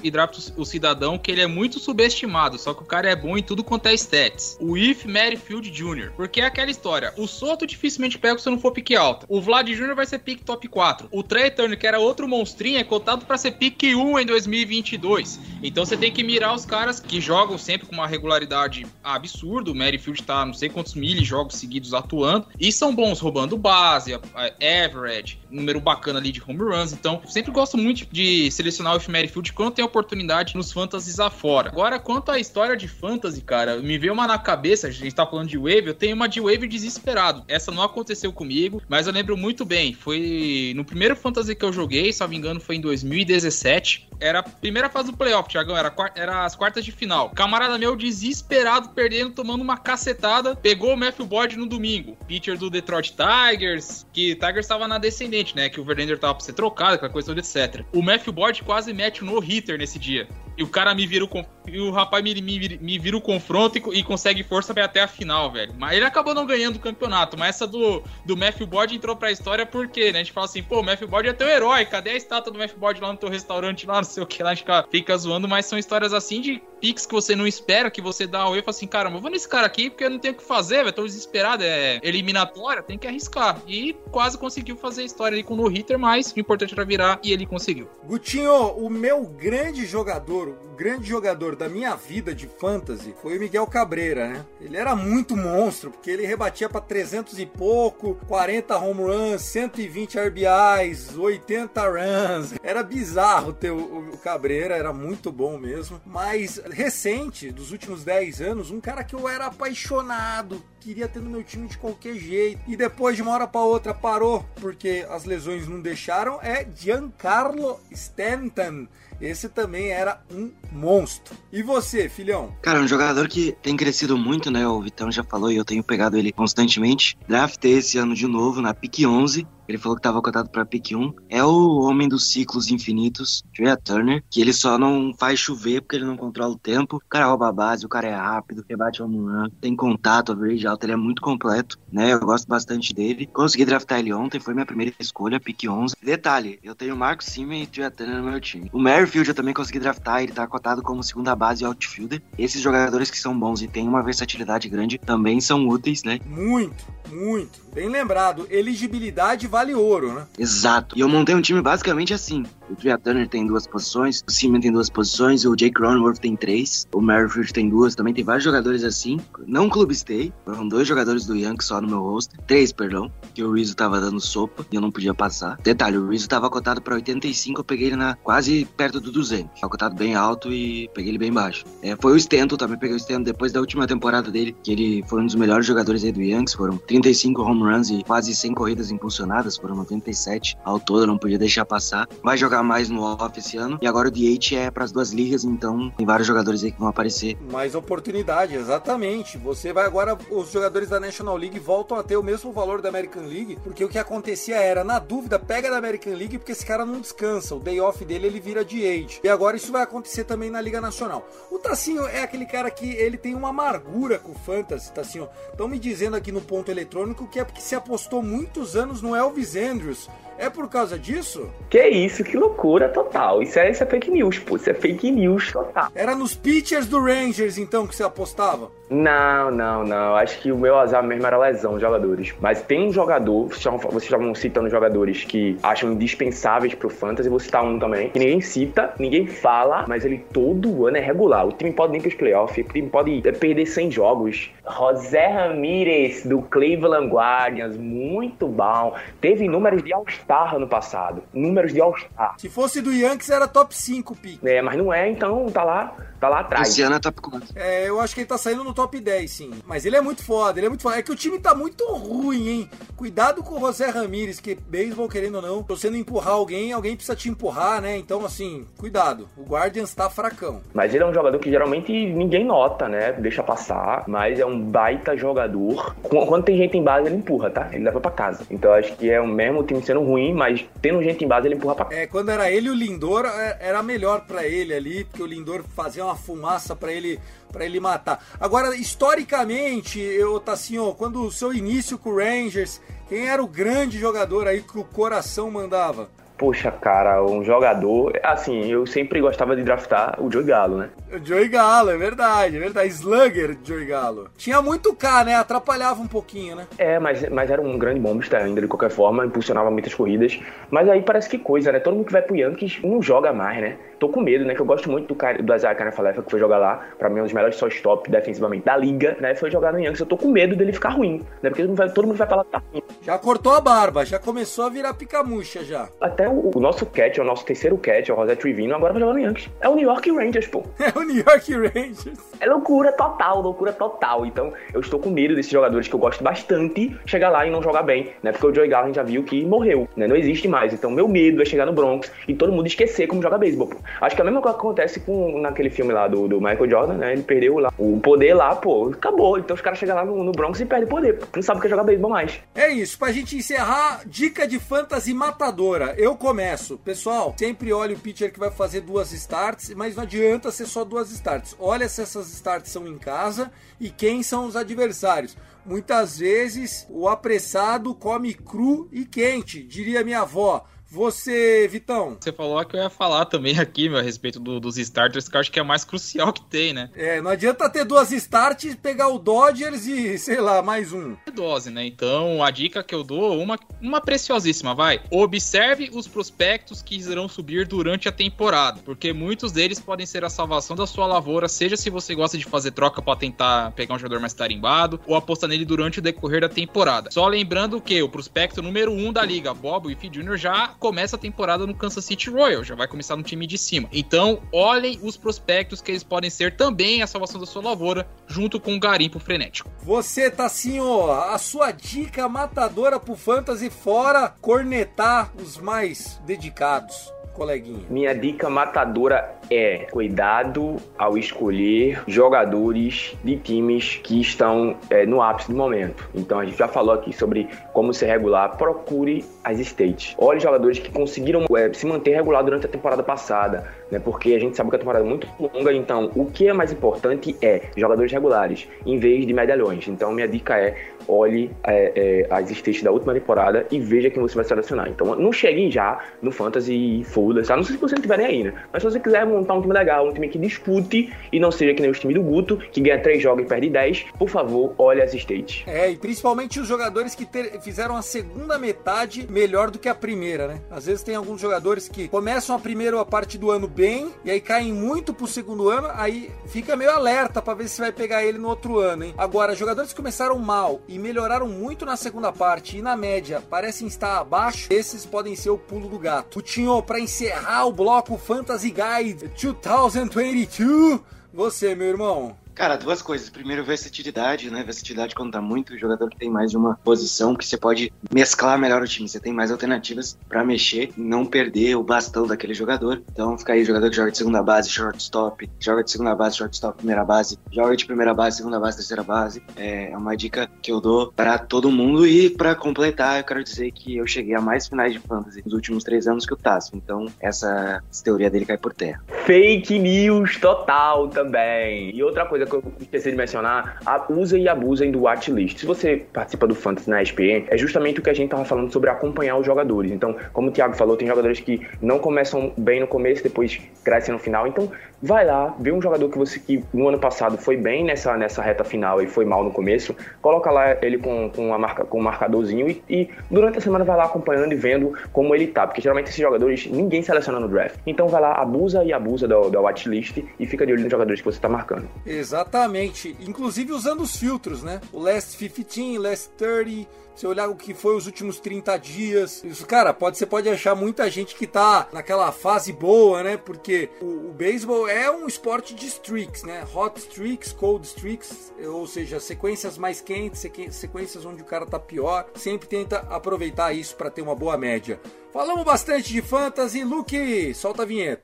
o cidadão que ele é muito subestimado, só que o cara é bom em tudo quanto é stats. O If Merrifield Jr. Porque é aquela história, o Soto dificilmente pega se não for pique alta. O Vlad Jr. vai ser pique top 4. O Trey Turner, que era outro monstrinho, é cotado para ser pique 1 em 2022. Então você tem que mirar os caras que jogam sempre com uma regularidade absurda. O Merrifield tá não sei quantos mil jogos seguidos seguidos atuando e são bons roubando base, average, número bacana ali de home runs. Então, sempre gosto muito de selecionar o Ephemery Field quando tem oportunidade nos fantasies afora. Agora, quanto à história de fantasy, cara, me veio uma na cabeça, a gente tá falando de wave, eu tenho uma de wave desesperado. Essa não aconteceu comigo, mas eu lembro muito bem. Foi no primeiro fantasy que eu joguei, se não me engano, foi em 2017. Era a primeira fase do playoff, Thiagão, era, era as quartas de final. Camarada meu desesperado, perdendo, tomando uma cacetada, pegou o Matthew Boyd no domingo. Pitcher do Detroit Tigers, que Tigers estava na descendente, né? Que o Verlander tava pra ser trocado, aquela coisa toda, etc. O Matthew Boyd quase mete um no-hitter nesse dia. E o cara me vira o, e o rapaz me, me, me vira o confronto e, e consegue força até a final, velho. Mas ele acabou não ganhando o campeonato. Mas essa do, do Matthew Boyd entrou pra história porque, né? A gente fala assim, pô, o Matthew Boyd é teu herói. Cadê a estátua do Matthew Boyd lá no teu restaurante, lá, não sei o que lá? A gente fica, zoando, mas são histórias assim de picks que você não espera, que você dá um e fala assim, caramba, eu vou nesse cara aqui porque eu não tenho o que fazer, velho. Tô desesperado, é eliminatória, tem que arriscar. E quase conseguiu fazer a história ali com o no-hitter, mas o importante era virar e ele conseguiu. Gutinho, o meu grande jogador, o grande jogador da minha vida de fantasy foi o Miguel Cabreira, né? Ele era muito monstro, porque ele rebatia para 300 e pouco, 40 home runs, 120 RBIs, 80 runs. Era bizarro ter o, o Cabreira, era muito bom mesmo. Mas recente, dos últimos 10 anos, um cara que eu era apaixonado, queria ter no meu time de qualquer jeito. E depois de uma hora para outra parou, porque as lesões não deixaram, é Giancarlo Stanton. Esse também era um monstro. E você, filhão? Cara, um jogador que tem crescido muito, né? O Vitão já falou e eu tenho pegado ele constantemente. Draftei esse ano de novo na pick 11. Ele falou que tava cotado pra pick 1, é o homem dos ciclos infinitos, Trey Turner, que ele só não faz chover porque ele não controla o tempo. O cara rouba a base, o cara é rápido, rebate home run, tem contato, average alto, ele é muito completo, né? Eu gosto bastante dele. Consegui draftar ele ontem, foi minha primeira escolha, pick 11. Detalhe, eu tenho Marcos Simen e Trey Turner no meu time. O Merrifield eu também consegui draftar, ele tá cotado como segunda base e outfielder. Esses jogadores que são bons e têm uma versatilidade grande também são úteis, né? Muito, muito. Bem lembrado, elegibilidade vale ouro, né? Exato. E eu montei um time basicamente assim. O Tria Turner tem duas posições, o Simeon tem duas posições, o Jake Cronenworth tem três, o Merrifield tem duas, também tem vários jogadores assim. Não clube stay, foram dois jogadores do Yankees só no meu roster, três, perdão, que o Rizzo tava dando sopa e eu não podia passar. Detalhe, o Rizzo tava cotado para 85, eu peguei ele na quase perto do 200. Tava cotado bem alto e peguei ele bem baixo. É, foi o Stanton, também peguei o Stanton depois da última temporada dele, que ele foi um dos melhores jogadores aí do Yankees, foram 35 home runs e quase 100 corridas impulsionadas, foram 97 ao todo, não podia deixar passar. Vai jogar mais no off esse ano. E agora o DH é para as duas ligas, então tem vários jogadores aí que vão aparecer. Mais oportunidade, exatamente. Você vai agora, os jogadores da National League voltam a ter o mesmo valor da American League, porque o que acontecia era, na dúvida, pega da American League porque esse cara não descansa. O day off dele ele vira DH. E agora isso vai acontecer também na Liga Nacional. O Tassinho é aquele cara que ele tem uma amargura com o Fantasy, Tassinho. Estão me dizendo aqui no ponto eletrônico que é porque se apostou muitos anos no Elvis Andrews. É por causa disso? Que isso, que loucura total. Isso é, isso é fake news, pô. Isso é fake news total. Era nos pitchers do Rangers, então, que você apostava? Não, não, não. Acho que o meu azar mesmo era lesão de jogadores. Mas tem um jogador, vocês estavam citando jogadores que acham indispensáveis pro Fantasy, vou citar um também, que ninguém cita, ninguém fala, mas ele todo ano é regular. O time pode ir pros playoffs, o time pode perder 100 jogos. José Ramírez, do Cleveland Guardians, muito bom. Teve números de All-Star ano passado. Números de All-Star. Se fosse do Yankees, era top 5, Pi. É, mas não é, então tá lá, tá lá atrás. Esse ano é top 4. É, eu acho que ele tá saindo no top 10, sim. Mas ele é muito foda, ele é muito foda. É que o time tá muito ruim, hein? Cuidado com o José Ramírez, que beisebol, querendo ou não, se você não empurrar alguém, alguém precisa te empurrar, né? Então, assim, cuidado. O Guardians tá fracão. Mas ele é um jogador que geralmente ninguém nota, né? Deixa passar. Mas é um baita jogador. Quando tem gente em base, ele empurra, tá? Ele leva pra casa. Então acho que é o mesmo time sendo ruim, mas tendo gente em base, ele empurra pra casa. É, quando era ele o Lindor, é, era melhor para ele ali, porque o Lindor fazia uma fumaça para ele para ele matar. Agora, historicamente, eu ó, quando o seu início com o Rangers, quem era o grande jogador aí que o coração mandava? Poxa, cara, um jogador. Assim, eu sempre gostava de draftar o Joey Galo, né? O Joey Galo, é verdade, é verdade. Slugger Joey Galo. Tinha muito K, né? Atrapalhava um pouquinho, né? É, mas, mas era um grande bombista ainda, de qualquer forma, impulsionava muitas corridas. Mas aí parece que coisa, né? Todo mundo que vai pro Yankees não joga mais, né? Tô com medo, né? Que eu gosto muito do, cara, do Isaiah Canafalefa, que foi jogar lá. Pra mim, é um dos melhores shortstop defensivamente da liga, né? Foi jogar no Yankees. Eu tô com medo dele ficar ruim, né? Porque todo mundo vai, todo mundo vai falar que tá ruim. Já cortou a barba, já começou a virar picamucha já. Até o, o nosso catch, o nosso terceiro catch, o José Trivino, agora vai jogar no Yankees. É o New York Rangers, pô. É o New York Rangers. É loucura total, loucura total. Então, eu estou com medo desses jogadores que eu gosto bastante chegar lá e não jogar bem, né? Porque o Joey Gallen já viu que morreu, né? Não existe mais. Então, meu medo é chegar no Bronx e todo mundo esquecer como joga beisebol, pô. Acho que é a mesma coisa que acontece com naquele filme lá do, do Michael Jordan, né? Ele perdeu lá o poder lá, pô, acabou. Então os caras chegam lá no, no Bronx e perdem o poder. Não sabe o que é jogar beisebol mais. É isso, pra gente encerrar, dica de fantasy matadora. Eu começo. Pessoal, sempre olhe o pitcher que vai fazer duas starts, mas não adianta ser só duas starts. Olha se essas starts são em casa e quem são os adversários. Muitas vezes o apressado come cru e quente, diria minha avó. Você, Vitão. Você falou que eu ia falar também aqui, meu, a respeito do, dos starters, que eu acho que é mais crucial que tem, né? É, não adianta ter duas starts, pegar o Dodgers e, sei lá, mais um. Dose, né? Então, a dica que eu dou, uma, uma preciosíssima, vai. Observe os prospectos que irão subir durante a temporada, porque muitos deles podem ser a salvação da sua lavoura, seja se você gosta de fazer troca para tentar pegar um jogador mais tarimbado, ou apostar nele durante o decorrer da temporada. Só lembrando que o prospecto número 1 um da liga, Bob Wiff Jr., já começa a temporada no Kansas City Royal, já vai começar no time de cima. Então, olhem os prospectos que eles podem ser também a salvação da sua lavoura, junto com o garimpo frenético. Você tá assim, ó, a sua dica matadora pro Fantasy fora cornetar os mais dedicados. Coleguinha? Minha dica matadora é cuidado ao escolher jogadores de times que estão é, no ápice do momento. Então a gente já falou aqui sobre como ser regular. Procure as states. Olhe jogadores que conseguiram é, se manter regular durante a temporada passada, né? Porque a gente sabe que a temporada é muito longa. Então o que é mais importante é jogadores regulares em vez de medalhões. Então minha dica é olhe é, é, as states da última temporada e veja quem você vai selecionar. Então não chegue já no fantasy e foda-se. A não ser se você não tiver nem aí, né? Mas se você quiser montar um time legal, um time que dispute e não seja que nem o time do Guto, que ganha 3 jogos e perde 10, por favor, olhe as states. É, e principalmente os jogadores que ter, fizeram a segunda metade melhor do que a primeira, né? Às vezes tem alguns jogadores que começam a primeira parte do ano bem e aí caem muito pro segundo ano, aí fica meio alerta para ver se vai pegar ele no outro ano, hein? Agora, jogadores que começaram mal e melhoraram muito na segunda parte e na média parecem estar abaixo, esses podem ser o pulo do gato. O Tinho, para encerrar o bloco Fantasy Guide 2022, você, meu irmão. Cara, duas coisas. Primeiro, versatilidade, né? Versatilidade quando tá muito jogador que tem mais de uma posição, que você pode mesclar melhor o time. Você tem mais alternativas para mexer não perder o bastão daquele jogador. Então, fica aí jogador que joga de segunda base, shortstop, joga de segunda base, shortstop, primeira base, joga de primeira base, segunda base, terceira base. É uma dica que eu dou para todo mundo. E para completar, eu quero dizer que eu cheguei a mais finais de fantasy nos últimos três anos que o Tasso. Então, essa teoria dele cai por terra. Fake news total também. E outra coisa que eu esqueci de mencionar, usem e abusem do watchlist. Se você participa do Fantasy na ESPN, é justamente o que a gente tava falando sobre acompanhar os jogadores. Então, como o Thiago falou, tem jogadores que não começam bem no começo, depois crescem no final. Então, vai lá, vê um jogador que você que no ano passado foi bem nessa, nessa reta final e foi mal no começo, coloca lá ele com, com, a marca, com um marcadorzinho e, e durante a semana vai lá acompanhando e vendo como ele tá. Porque geralmente esses jogadores ninguém seleciona no draft. Então vai lá, abusa e abusa da, watchlist e fica de olho nos jogadores que você tá marcando. Exatamente. Inclusive usando os filtros, né? O last 15, last 30, você olhar o que foi os últimos 30 dias. Isso, cara, pode, você pode achar muita gente que tá naquela fase boa, né? Porque o, o beisebol é um esporte de streaks, né? Hot streaks, cold streaks, ou seja, sequências mais quentes, sequências onde o cara tá pior. Sempre tenta aproveitar isso para ter uma boa média. Falamos bastante de fantasy. Luke, solta a vinheta.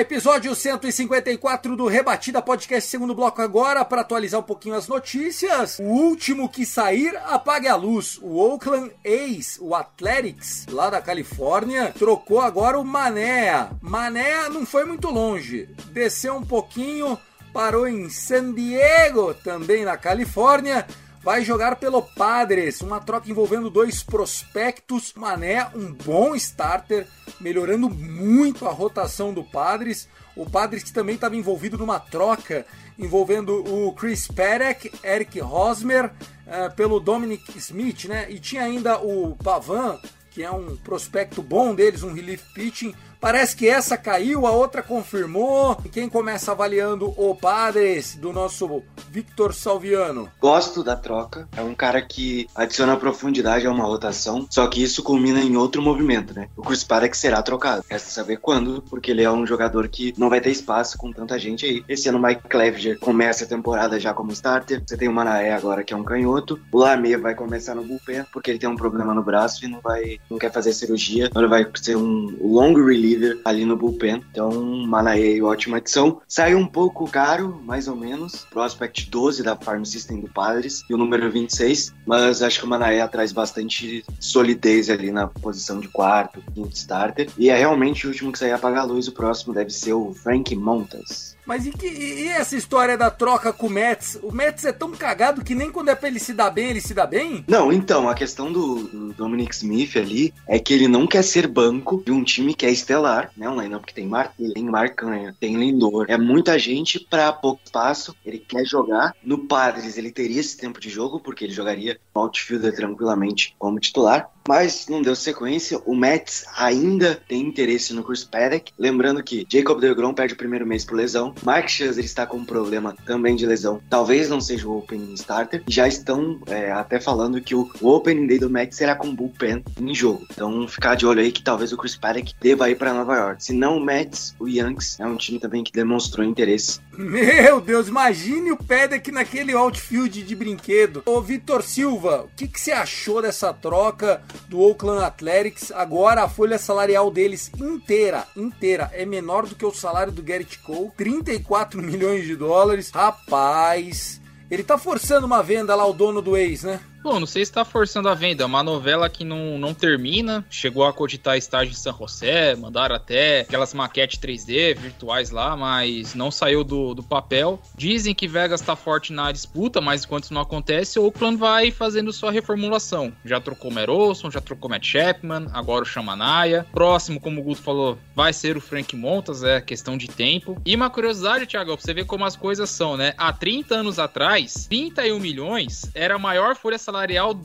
Episódio 154 do Rebatida Podcast, segundo bloco agora, para atualizar um pouquinho as notícias. O último que sair, apague a luz. O Oakland A's, o Athletics, lá da Califórnia, trocou agora o Mané. Mané não foi muito longe, desceu um pouquinho, parou em San Diego, também na Califórnia vai jogar pelo Padres, uma troca envolvendo dois prospectos, Mané, um bom starter, melhorando muito a rotação do Padres. O Padres que também estava envolvido numa troca envolvendo o Chris Perek, Eric Hosmer, uh, pelo Dominic Smith, né? E tinha ainda o Pavan, que é um prospecto bom deles, um relief pitching. Parece que essa caiu, a outra confirmou. E quem começa avaliando o Padres do nosso Victor Salviano? Gosto da troca. É um cara que adiciona profundidade a uma rotação. Só que isso culmina em outro movimento, né? O Chris Paddock será trocado. Resta saber quando, porque ele é um jogador que não vai ter espaço com tanta gente aí. Esse ano Mike Clevenger começa a temporada já como starter. Você tem o Manaé agora que é um canhoto. O Lamé vai começar no bullpen porque ele tem um problema no braço e não vai, não quer fazer cirurgia. Então ele vai ser um long release líder ali no bullpen. Então, Manaê, ótima adição. Saiu um pouco caro, mais ou menos. Prospect 12 da Farm System do Padres e o número 26. Mas acho que o Manaê traz bastante solidez ali na posição de quarto, quinto starter. E é realmente o último que sair apagar a luz. O próximo deve ser o Frank Montas. Mas e, que, e, essa história da troca com o Mets? O Mets é tão cagado que nem quando é pra ele se dar bem, ele se dá bem? Não, então, a questão do, do Dominic Smith ali é que ele não quer ser banco de um time que é estelar, né? Um lineup que tem Martelli, tem Marcanha, tem Lindor. É muita gente pra pouco espaço. Ele quer jogar. No Padres ele teria esse tempo de jogo, porque ele jogaria no outfielder tranquilamente como titular mas não deu sequência. O Mets ainda tem interesse no Chris Paddock. Lembrando que Jacob DeGrom perde o primeiro mês por lesão, Mark Scherzer está com um problema também de lesão. Talvez não seja o opening starter. Já estão é, até falando que o, opening day do Mets será com bullpen em jogo. Então ficar de olho aí que talvez o Chris Paddock deva ir para Nova York. Se não o Mets, o Yankees é um time também que demonstrou interesse. Meu Deus, imagine o Paddock naquele outfield de brinquedo. Ô Vitor Silva, o que, que você achou dessa troca do Oakland Athletics? Agora a folha salarial deles inteira, inteira, é menor do que o salário do Garrett Cole, 34 milhões de dólares. Rapaz, ele tá forçando uma venda lá, o dono do ex, né? Bom, não sei se tá forçando a venda. É uma novela que não, não termina. Chegou a cogitar estágio em San José, mandaram até aquelas maquetes 3D virtuais lá, mas não saiu do, do papel. Dizem que Vegas tá forte na disputa, mas enquanto isso não acontece, o Oakland vai fazendo sua reformulação. Já trocou o Merolson, já trocou o Matt Chapman, agora o Chamanaya. Próximo, como o Guto falou, vai ser o Frank Montas, é questão de tempo. E uma curiosidade, Thiago, pra você ver como as coisas são, né? Há 30 anos atrás, 31 milhões era a maior folha salarial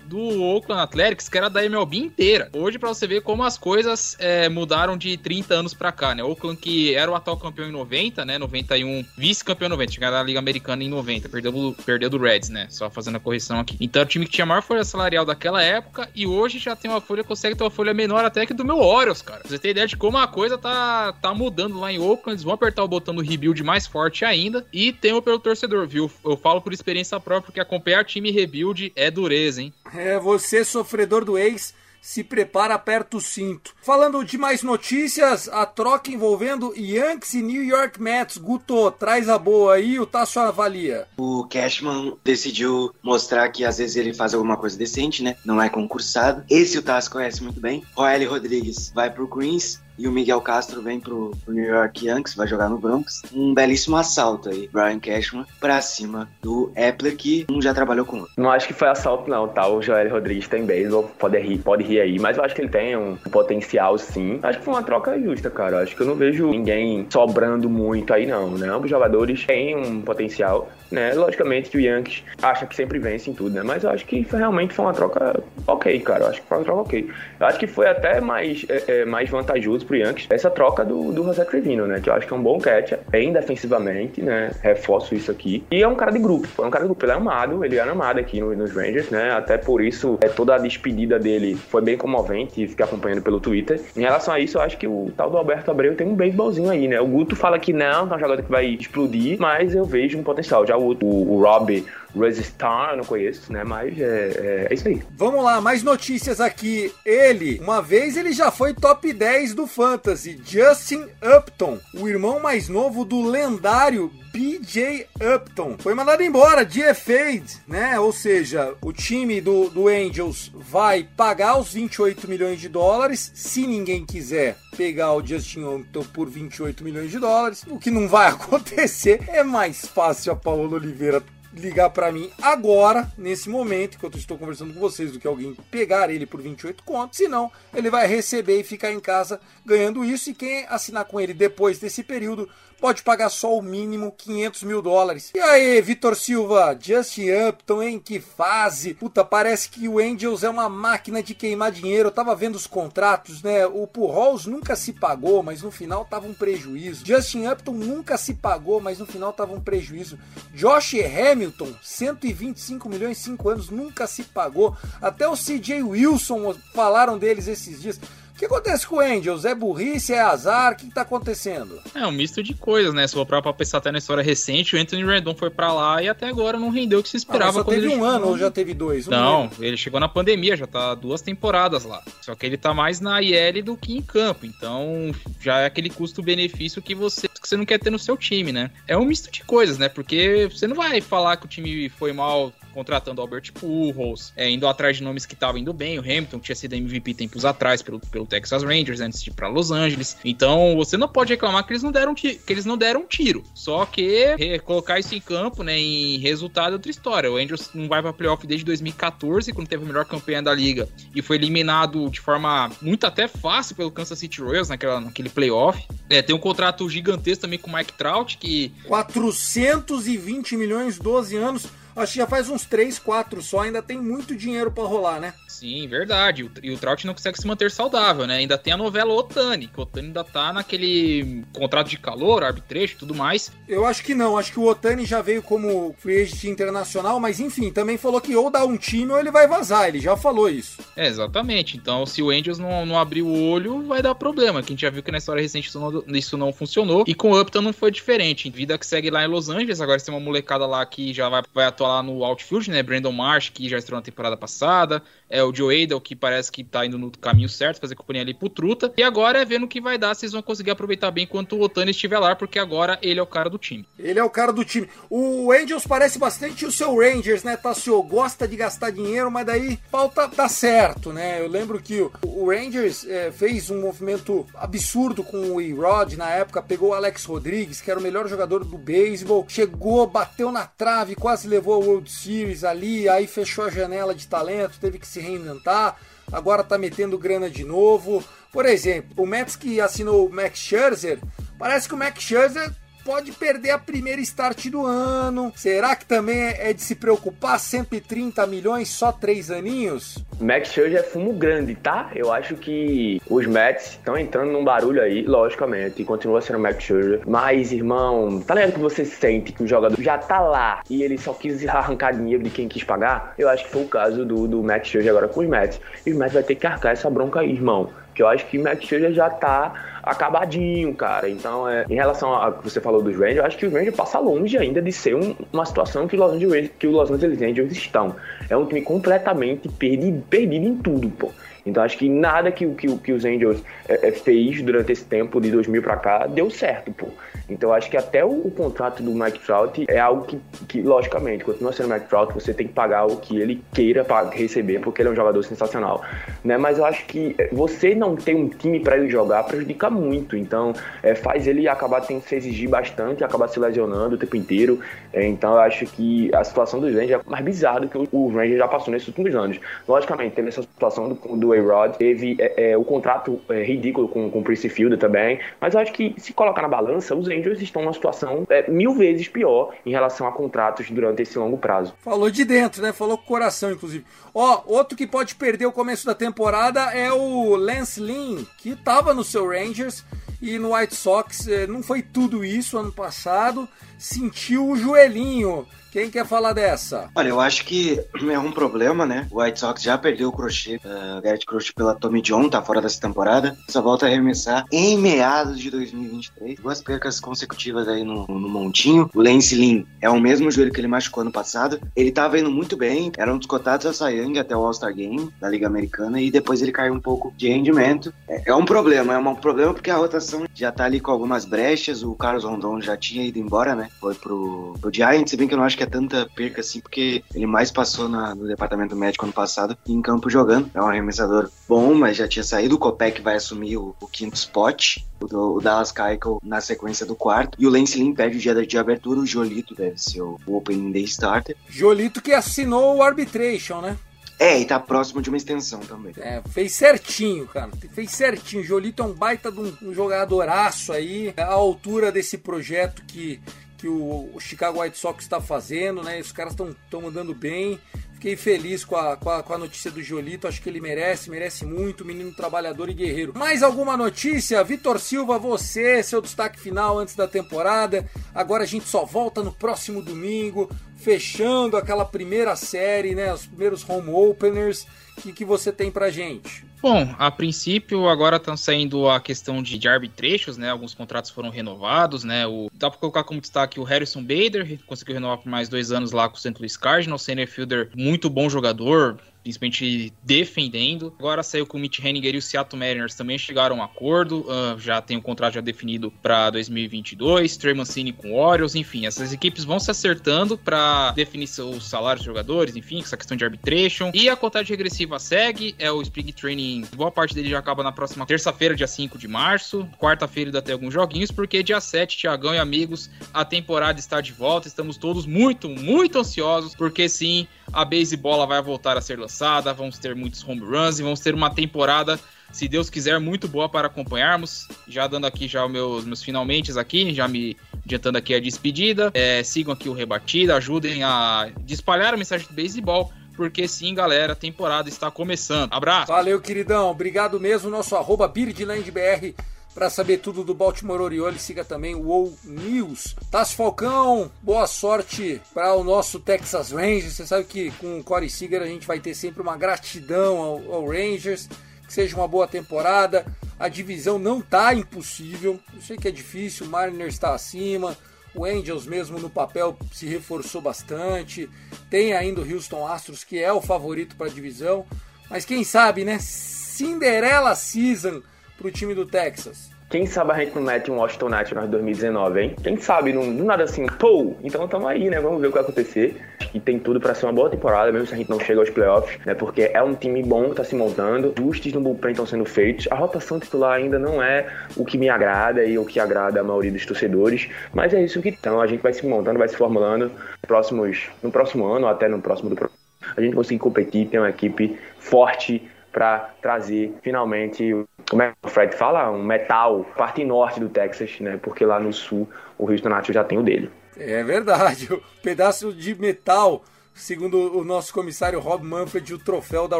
do Oakland Athletics, que era da MLB inteira. Hoje, para você ver como as coisas é, mudaram de 30 anos para cá, né? Oakland, que era o atual campeão em 90, né? 91, vice-campeão em 90, chegaram na Liga Americana em 90, perdeu, perdeu do Reds, né? Só fazendo a correção aqui. Então, o time que tinha a maior folha salarial daquela época e hoje já tem uma folha, consegue ter uma folha menor até que do meu Orioles, cara. Você ter ideia de como a coisa tá, tá mudando lá em Oakland, eles vão apertar o botão do rebuild mais forte ainda e tem o pelo torcedor, viu? Eu falo por experiência própria, porque acompanhar time rebuild é dureza hein? É, você, sofredor do ex, se prepara, aperta o cinto. Falando de mais notícias, a troca envolvendo Yankees e New York Mets. Guto, traz a boa aí, o Tasso avalia. O Cashman decidiu mostrar que às vezes ele faz alguma coisa decente, né? Não é concursado. Esse o Tasso conhece muito bem. Roel Rodrigues vai pro Queens e o Miguel Castro vem pro, pro, New York Yankees, vai jogar no Bronx. Um belíssimo assalto aí, Brian Cashman pra cima do Epler, que um já trabalhou com outro. Não acho que foi assalto não, tá? O Joel Rodrigues tem beisebol, pode rir, pode rir aí, mas eu acho que ele tem um potencial sim. Acho que foi uma troca justa, cara. Acho que eu não vejo ninguém sobrando muito aí não, né? Ambos jogadores têm um potencial, né? Logicamente que o Yankees acha que sempre vence em tudo, né? Mas eu acho que foi, realmente foi uma troca ok, cara. Eu acho que foi uma troca ok. Eu acho que foi até mais, é, é, mais vantajoso pro Yankees essa troca do, do José Trevino, né? Que eu acho que é um bom catcher, bem defensivamente, né? Reforço isso aqui. E é um cara de grupo, é um cara de grupo. Ele é amado, ele é amado aqui no, nos Rangers, né? Até por isso, é, toda a despedida dele foi bem comovente, fiquei acompanhando pelo Twitter. Em relação a isso, eu acho que o tal do Alberto Abreu tem um beisbolzinho aí, né? O Guto fala que não, tá um jogador que vai explodir, mas eu vejo um potencial. Já o, o, o Rob Resistar, não conheço, né? Mas é, é, é, isso aí. Vamos lá, mais notícias aqui. Ele, uma vez ele já foi top 10 do Fantasy. Justin Upton, o irmão mais novo do lendário BJ Upton. Foi mandado embora, DFA'd, né? Ou seja, o time do, do Angels vai pagar os 28 milhões de dólares se ninguém quiser pegar o Justin Upton por 28 milhões de dólares. O que não vai acontecer é mais fácil a Paola Oliveira ligar para mim agora, nesse momento, enquanto eu estou conversando com vocês, do que alguém pegar ele por 28 contos. Senão, ele vai receber e ficar em casa ganhando isso. E quem assinar com ele depois desse período pode pagar só o mínimo 500 mil dólares. E aí, Vitor Silva, Justin Upton, em que fase? Puta, parece que o Angels é uma máquina de queimar dinheiro. Eu tava vendo os contratos, né? O Pujols nunca se pagou, mas no final tava um prejuízo. Justin Upton nunca se pagou, mas no final tava um prejuízo. Josh Hamilton, 125 milhões, 5 anos, nunca se pagou. Até o CJ Wilson falaram deles esses dias. O que acontece com o Angels? É burrice? É azar? O que, está acontecendo? É um misto de coisas, né? Se for pra pensar até na história recente, o Anthony Rendon foi para lá e até agora não rendeu o que se esperava. Ah, só teve um chegou... ano ou já teve dois? Um não, ele chegou na pandemia, já tá duas temporadas lá. Só que ele tá mais na IL do que em campo. Então já é aquele custo-benefício que você, que você não quer ter no seu time, né? É um misto de coisas, né? Porque você não vai falar que o time foi mal contratando Albert Pujols, é, indo atrás de nomes que estavam indo bem, o Hamilton, que tinha sido MVP tempos atrás pelo, pelo Texas Rangers, antes de ir pra Los Angeles. Então, você não pode reclamar que eles não deram, que eles não deram tiro. Só que colocar isso em campo, né, em resultado é outra história. O Angels não vai pra playoff desde 2014, quando teve a melhor campanha da liga, e foi eliminado de forma muito até fácil pelo Kansas City Royals naquela, naquele playoff. É, tem um contrato gigantesco também com o Mike Trout, que... 420 milhões, 12 anos Acho que já faz uns 3, 4 só, ainda tem muito dinheiro para rolar, né? Sim, verdade. E o Trout não consegue se manter saudável, né? Ainda tem a novela Otani, que o Otani ainda tá naquele contrato de calor, arbitrejo e tudo mais. Eu acho que não, acho que o Otani já veio como free agent internacional, mas enfim, também falou que ou dá um time ou ele vai vazar, ele já falou isso. É, exatamente. Então, se o Angels não, não abrir o olho, vai dar problema. Que a gente já viu que na história recente isso não, isso não funcionou. E com o Upton não foi diferente. Vida que segue lá em Los Angeles, agora tem uma molecada lá que já vai, vai atuar lá no outfield, né? Brandon Marsh, que já estreou na temporada passada. É o Joe Adel, que parece que tá indo no caminho certo, fazer companhia ali pro Truta. E agora é vendo o que vai dar, se eles vão conseguir aproveitar bem enquanto o Otani estiver lá, porque agora ele é o cara do time. Ele é o cara do time. O Angels parece bastante o seu Rangers, né, Tassio? Gosta de gastar dinheiro, mas daí falta dar certo, né? Eu lembro que o Rangers é, fez um movimento absurdo com o E-Rod na época, pegou o Alex Rodrigues, que era o melhor jogador do beisebol, chegou, bateu na trave, quase levou a World Series ali, aí fechou a janela de talento, teve que se reinventar, agora tá metendo grana de novo. Por exemplo, o Mets que assinou o Max Scherzer, parece que o Max Scherzer pode perder a primeira start do ano. Será que também é de se preocupar? 130 milhões, só três aninhos? Max Scherzer é fumo grande, tá? Eu acho que os Mets estão entrando num barulho aí, logicamente, continua sendo Max Scherzer. Mas, irmão, tá ligado que você sente que o jogador já tá lá e ele só quis arrancar dinheiro de quem quis pagar? Eu acho que foi o caso do, do Max Scherzer agora com os Mets. E os Mets vai ter que arcar essa bronca aí, irmão. Que eu acho que Max Scherzer já tá acabadinho, cara. Então, é, em relação a que você falou dos Rangers, eu acho que os Rangers passa longe ainda de ser um, uma situação que, Los Angeles, que o Los Angeles Angels estão. É um time completamente perdido em tudo, pô. Então acho que nada que, que, que os Angels é, é, fez durante esse tempo de 2000 para cá deu certo, pô. Então acho que até o, o, contrato do Mike Trout é algo que, que, logicamente, continua sendo Mike Trout, você tem que pagar o que ele queira para receber, porque ele é um jogador sensacional, né? Mas eu acho que você não ter um time para ele jogar prejudica muito, então é, faz ele acabar tendo que se exigir bastante, acabar se lesionando o tempo inteiro. É, então eu acho que a situação dos Rangers é mais bizarra do que o, o Rangers já passou nesses últimos anos. Logicamente, teve essa situação do, do A-Rod, teve é, é, o contrato é, ridículo com, com o Prince Fielder também, mas eu acho que se colocar na balança, os Angels estão numa situação é, mil vezes pior em relação a contratos durante esse longo prazo. Falou de dentro, né? Falou com o coração, inclusive. Ó, outro que pode perder o começo da temporada é o Lance Lynn, que tava no seu Rangers e no White Sox não foi tudo isso ano passado, sentiu o joelhinho. Quem quer falar dessa? Olha, eu acho que é um problema, né? O White Sox já perdeu o crochê, uh, Garrett Crochet pela Tommy John, tá fora dessa temporada. Só volta a arremessar em meados de 2023. Duas percas consecutivas aí no, no montinho. O Lance Lynn é o mesmo joelho que ele machucou ano passado. Ele tava indo muito bem, era um dos cotados a Sayang até o All-Star Game da Liga Americana e depois ele caiu um pouco de rendimento. É, é um problema, é um problema porque a rotação já tá ali com algumas brechas. O Carlos Rondon já tinha ido embora, né? Foi pro, pro Giants, se bem que eu não acho que é tanta perca assim, porque ele mais passou na, no departamento médico ano passado em campo jogando. É um arremessador bom, mas já tinha saído. O Kopek vai assumir o, o quinto spot. O, o Dallas Keuchel na sequência do quarto. E o Lance Lynn perde o dia de abertura. O Jolito deve ser o, o opening day starter. Jolito que assinou o arbitration, né? É, e tá próximo de uma extensão também. É, fez certinho, cara. Fez certinho. O Jolito é um baita de um, um jogadoraço aí, à altura desse projeto que que o Chicago White Sox está fazendo, né? Os caras estão mandando bem. Fiquei feliz com a, com a, com, a, notícia do Jolito, acho que ele merece, merece muito, menino trabalhador e guerreiro. Mais alguma notícia? Vitor Silva, você, seu destaque final antes da temporada. Agora a gente só volta no próximo domingo, fechando aquela primeira série, né? Os primeiros home openers. O que, que você tem pra gente? Bom, a princípio agora estão saindo a questão de, de arbitrechos, né? Alguns contratos foram renovados, né? O, dá para colocar como destaque o Harrison Bader, conseguiu renovar por mais dois anos lá com o St. Louis Cardinals, center fielder muito bom jogador, principalmente defendendo. Agora saiu com o Mitch Henniger e o Seattle Mariners também chegaram a um acordo, uh, já tem o um contrato já definido para 2022, Trey Mancini com o Orioles, enfim, essas equipes vão se acertando para definir os salários dos jogadores, enfim, essa questão de arbitration. E a contagem regressiva segue, é o Spring Training, boa parte dele já acaba na próxima terça-feira, dia 5 de março, quarta-feira ainda tem alguns joguinhos, porque dia 7, Tiagão e amigos, a temporada está de volta, estamos todos muito, muito ansiosos, porque sim, a base bola vai voltar a ser lançada, vamos ter muitos home runs e vamos ter uma temporada, se Deus quiser, muito boa para acompanharmos. Já dando aqui já os meus, meus finalmente aqui, já me adiantando aqui a despedida. É, sigam aqui o Rebatida, ajudem a espalhar a mensagem do beisebol porque sim, galera, a temporada está começando. Abraço. Valeu, queridão. Obrigado mesmo. Nosso arroba BirdlandBR para saber tudo do Baltimore Orioles, siga também o WoW News. Tassi Falcão, boa sorte para o nosso Texas Rangers. Você sabe que com o Corey Seager a gente vai ter sempre uma gratidão ao, ao Rangers. Que seja uma boa temporada. A divisão não tá impossível. Eu sei que é difícil, o Mariners está acima. O Angels mesmo no papel se reforçou bastante. Tem ainda o Houston Astros que é o favorito para a divisão. Mas quem sabe, né? Cinderella Season pro time do Texas. Quem sabe a gente não mete um Washington Nationals 2019, hein? Quem sabe, não, do nada assim, pô, então tamo aí, né? Vamos ver o que vai acontecer. E tem tudo para ser uma boa temporada, mesmo se a gente não chega aos playoffs, né? Porque é um time bom tá se montando, ajustes no bullpen estão sendo feitos. A rotação titular ainda não é o que me agrada e o que agrada a maioria dos torcedores, mas é isso que então a gente vai se montando, vai se formulando próximos, no próximo ano, ou até no próximo do a gente conseguir competir, ter uma equipe forte para trazer finalmente, como é que o Fred fala? Um metal, parte norte do Texas, né? Porque lá no sul o Houston Astros já tem o dele. É verdade, o pedaço de metal, segundo o nosso comissário Rob Manfred, o troféu da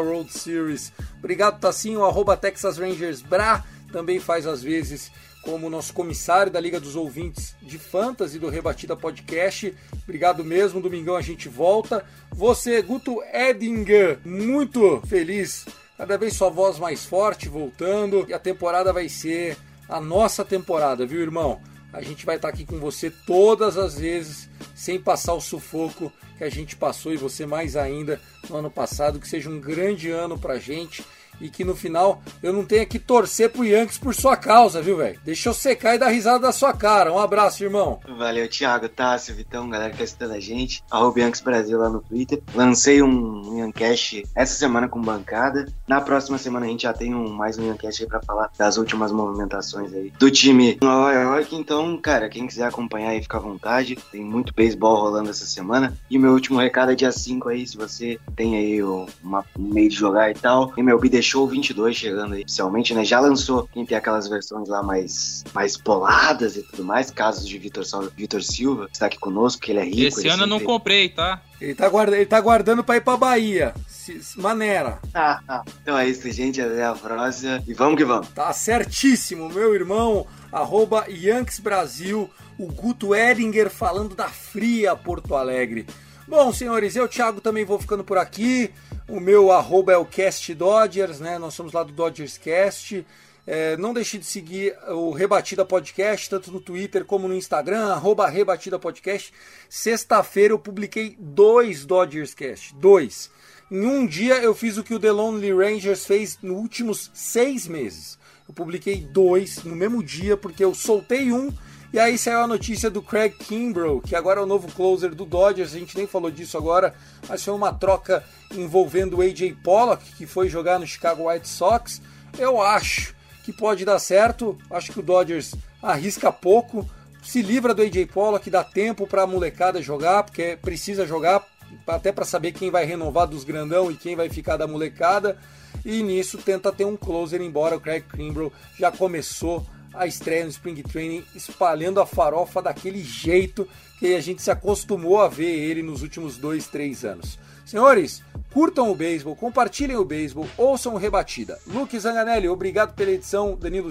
World Series. Obrigado, Tassinho, arroba Texas Rangers Bra, também faz às vezes como nosso comissário da Liga dos Ouvintes de Fantasy do Rebatida Podcast. Obrigado mesmo, domingão a gente volta. Você, Guto Edinger, muito feliz cada vez sua voz mais forte, voltando. E a temporada vai ser a nossa temporada, viu, irmão? A gente vai estar aqui com você todas as vezes, sem passar o sufoco que a gente passou e você mais ainda no ano passado. Que seja um grande ano pra gente e que no final eu não tenha que torcer pro Yankees por sua causa, viu, velho? Deixa eu secar e dar risada da sua cara. Um abraço, irmão. Valeu, Thiago, Tássio, Vitão, galera que tá assistindo a gente. Arroba Yankees Brasil lá no Twitter. Lancei um Yancast essa semana com bancada. Na próxima semana a gente já tem um, mais um Yancast aí pra falar das últimas movimentações aí do time Nova York. Então, cara, quem quiser acompanhar aí, fica à vontade. Tem muito beisebol rolando essa semana. E meu último recado é dia 5 aí, se você tem aí uma, um meio de jogar e tal. MLB Show 22 chegando aí oficialmente, né? Já lançou quem tem aquelas versões lá mais, mais poladas e tudo mais, casos de Vitor, Vitor Silva, está aqui conosco, que ele é rico. Esse ano eu não comprei, tá? Ele tá, guarda, ele tá guardando pra ir pra Bahia. Maneira. Ah, ah. Então é isso, gente. Até a próxima. E vamos que vamos. Tá certíssimo, meu irmão. Arroba Yanks Brasil. O Guto Edinger falando da fria Porto Alegre. Bom, senhores, eu, Thiago, também vou ficando por aqui. O meu arroba é o Cast Dodgers, né? Nós somos lá do Dodgers Cast. É, não deixe de seguir o Rebatida Podcast, tanto no Twitter como no Instagram, arroba Rebatida Podcast. Sexta-feira eu publiquei dois Dodgers Cast, dois. Em um dia eu fiz o que o The Lonely Rangers fez nos últimos seis meses. Eu publiquei dois no mesmo dia, porque eu soltei um e aí saiu a notícia do Craig Kimbrough, que agora é o novo closer do Dodgers, a gente nem falou disso agora, mas foi uma troca envolvendo o AJ Pollock, que foi jogar no Chicago White Sox. Eu acho que pode dar certo, acho que o Dodgers arrisca pouco, se livra do AJ Pollock, dá tempo para a molecada jogar, porque precisa jogar, até para saber quem vai renovar dos grandão e quem vai ficar da molecada. E nisso tenta ter um closer, embora o Craig Kimbrough já começou a estreia no Spring Training espalhando a farofa daquele jeito que a gente se acostumou a ver ele nos últimos dois, três anos. Senhores, curtam o beisebol, compartilhem o beisebol, ouçam o Rebatida. Luke Zanganelli, obrigado pela edição. Danilo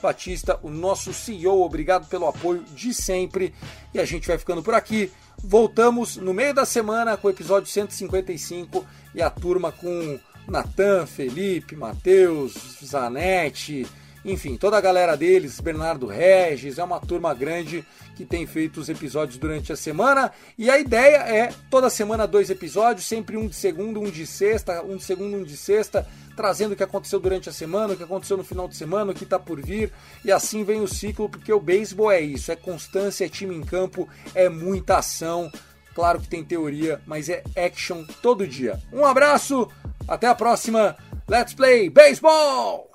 Batista, o nosso CEO, obrigado pelo apoio de sempre. E a gente vai ficando por aqui. Voltamos no meio da semana com o episódio 155 e a turma com Natan, Felipe, Matheus, Zanetti enfim, toda a galera deles, Bernardo Regis, é uma turma grande que tem feito os episódios durante a semana. E a ideia é toda semana dois episódios, sempre um de segunda, um de sexta, um de segunda, um de sexta, trazendo o que aconteceu durante a semana, o que aconteceu no final de semana, o que está por vir. E assim vem o ciclo, porque o beisebol é isso, é constância, é time em campo, é muita ação. Claro que tem teoria, mas é action todo dia. Um abraço, até a próxima. Let's play baseball!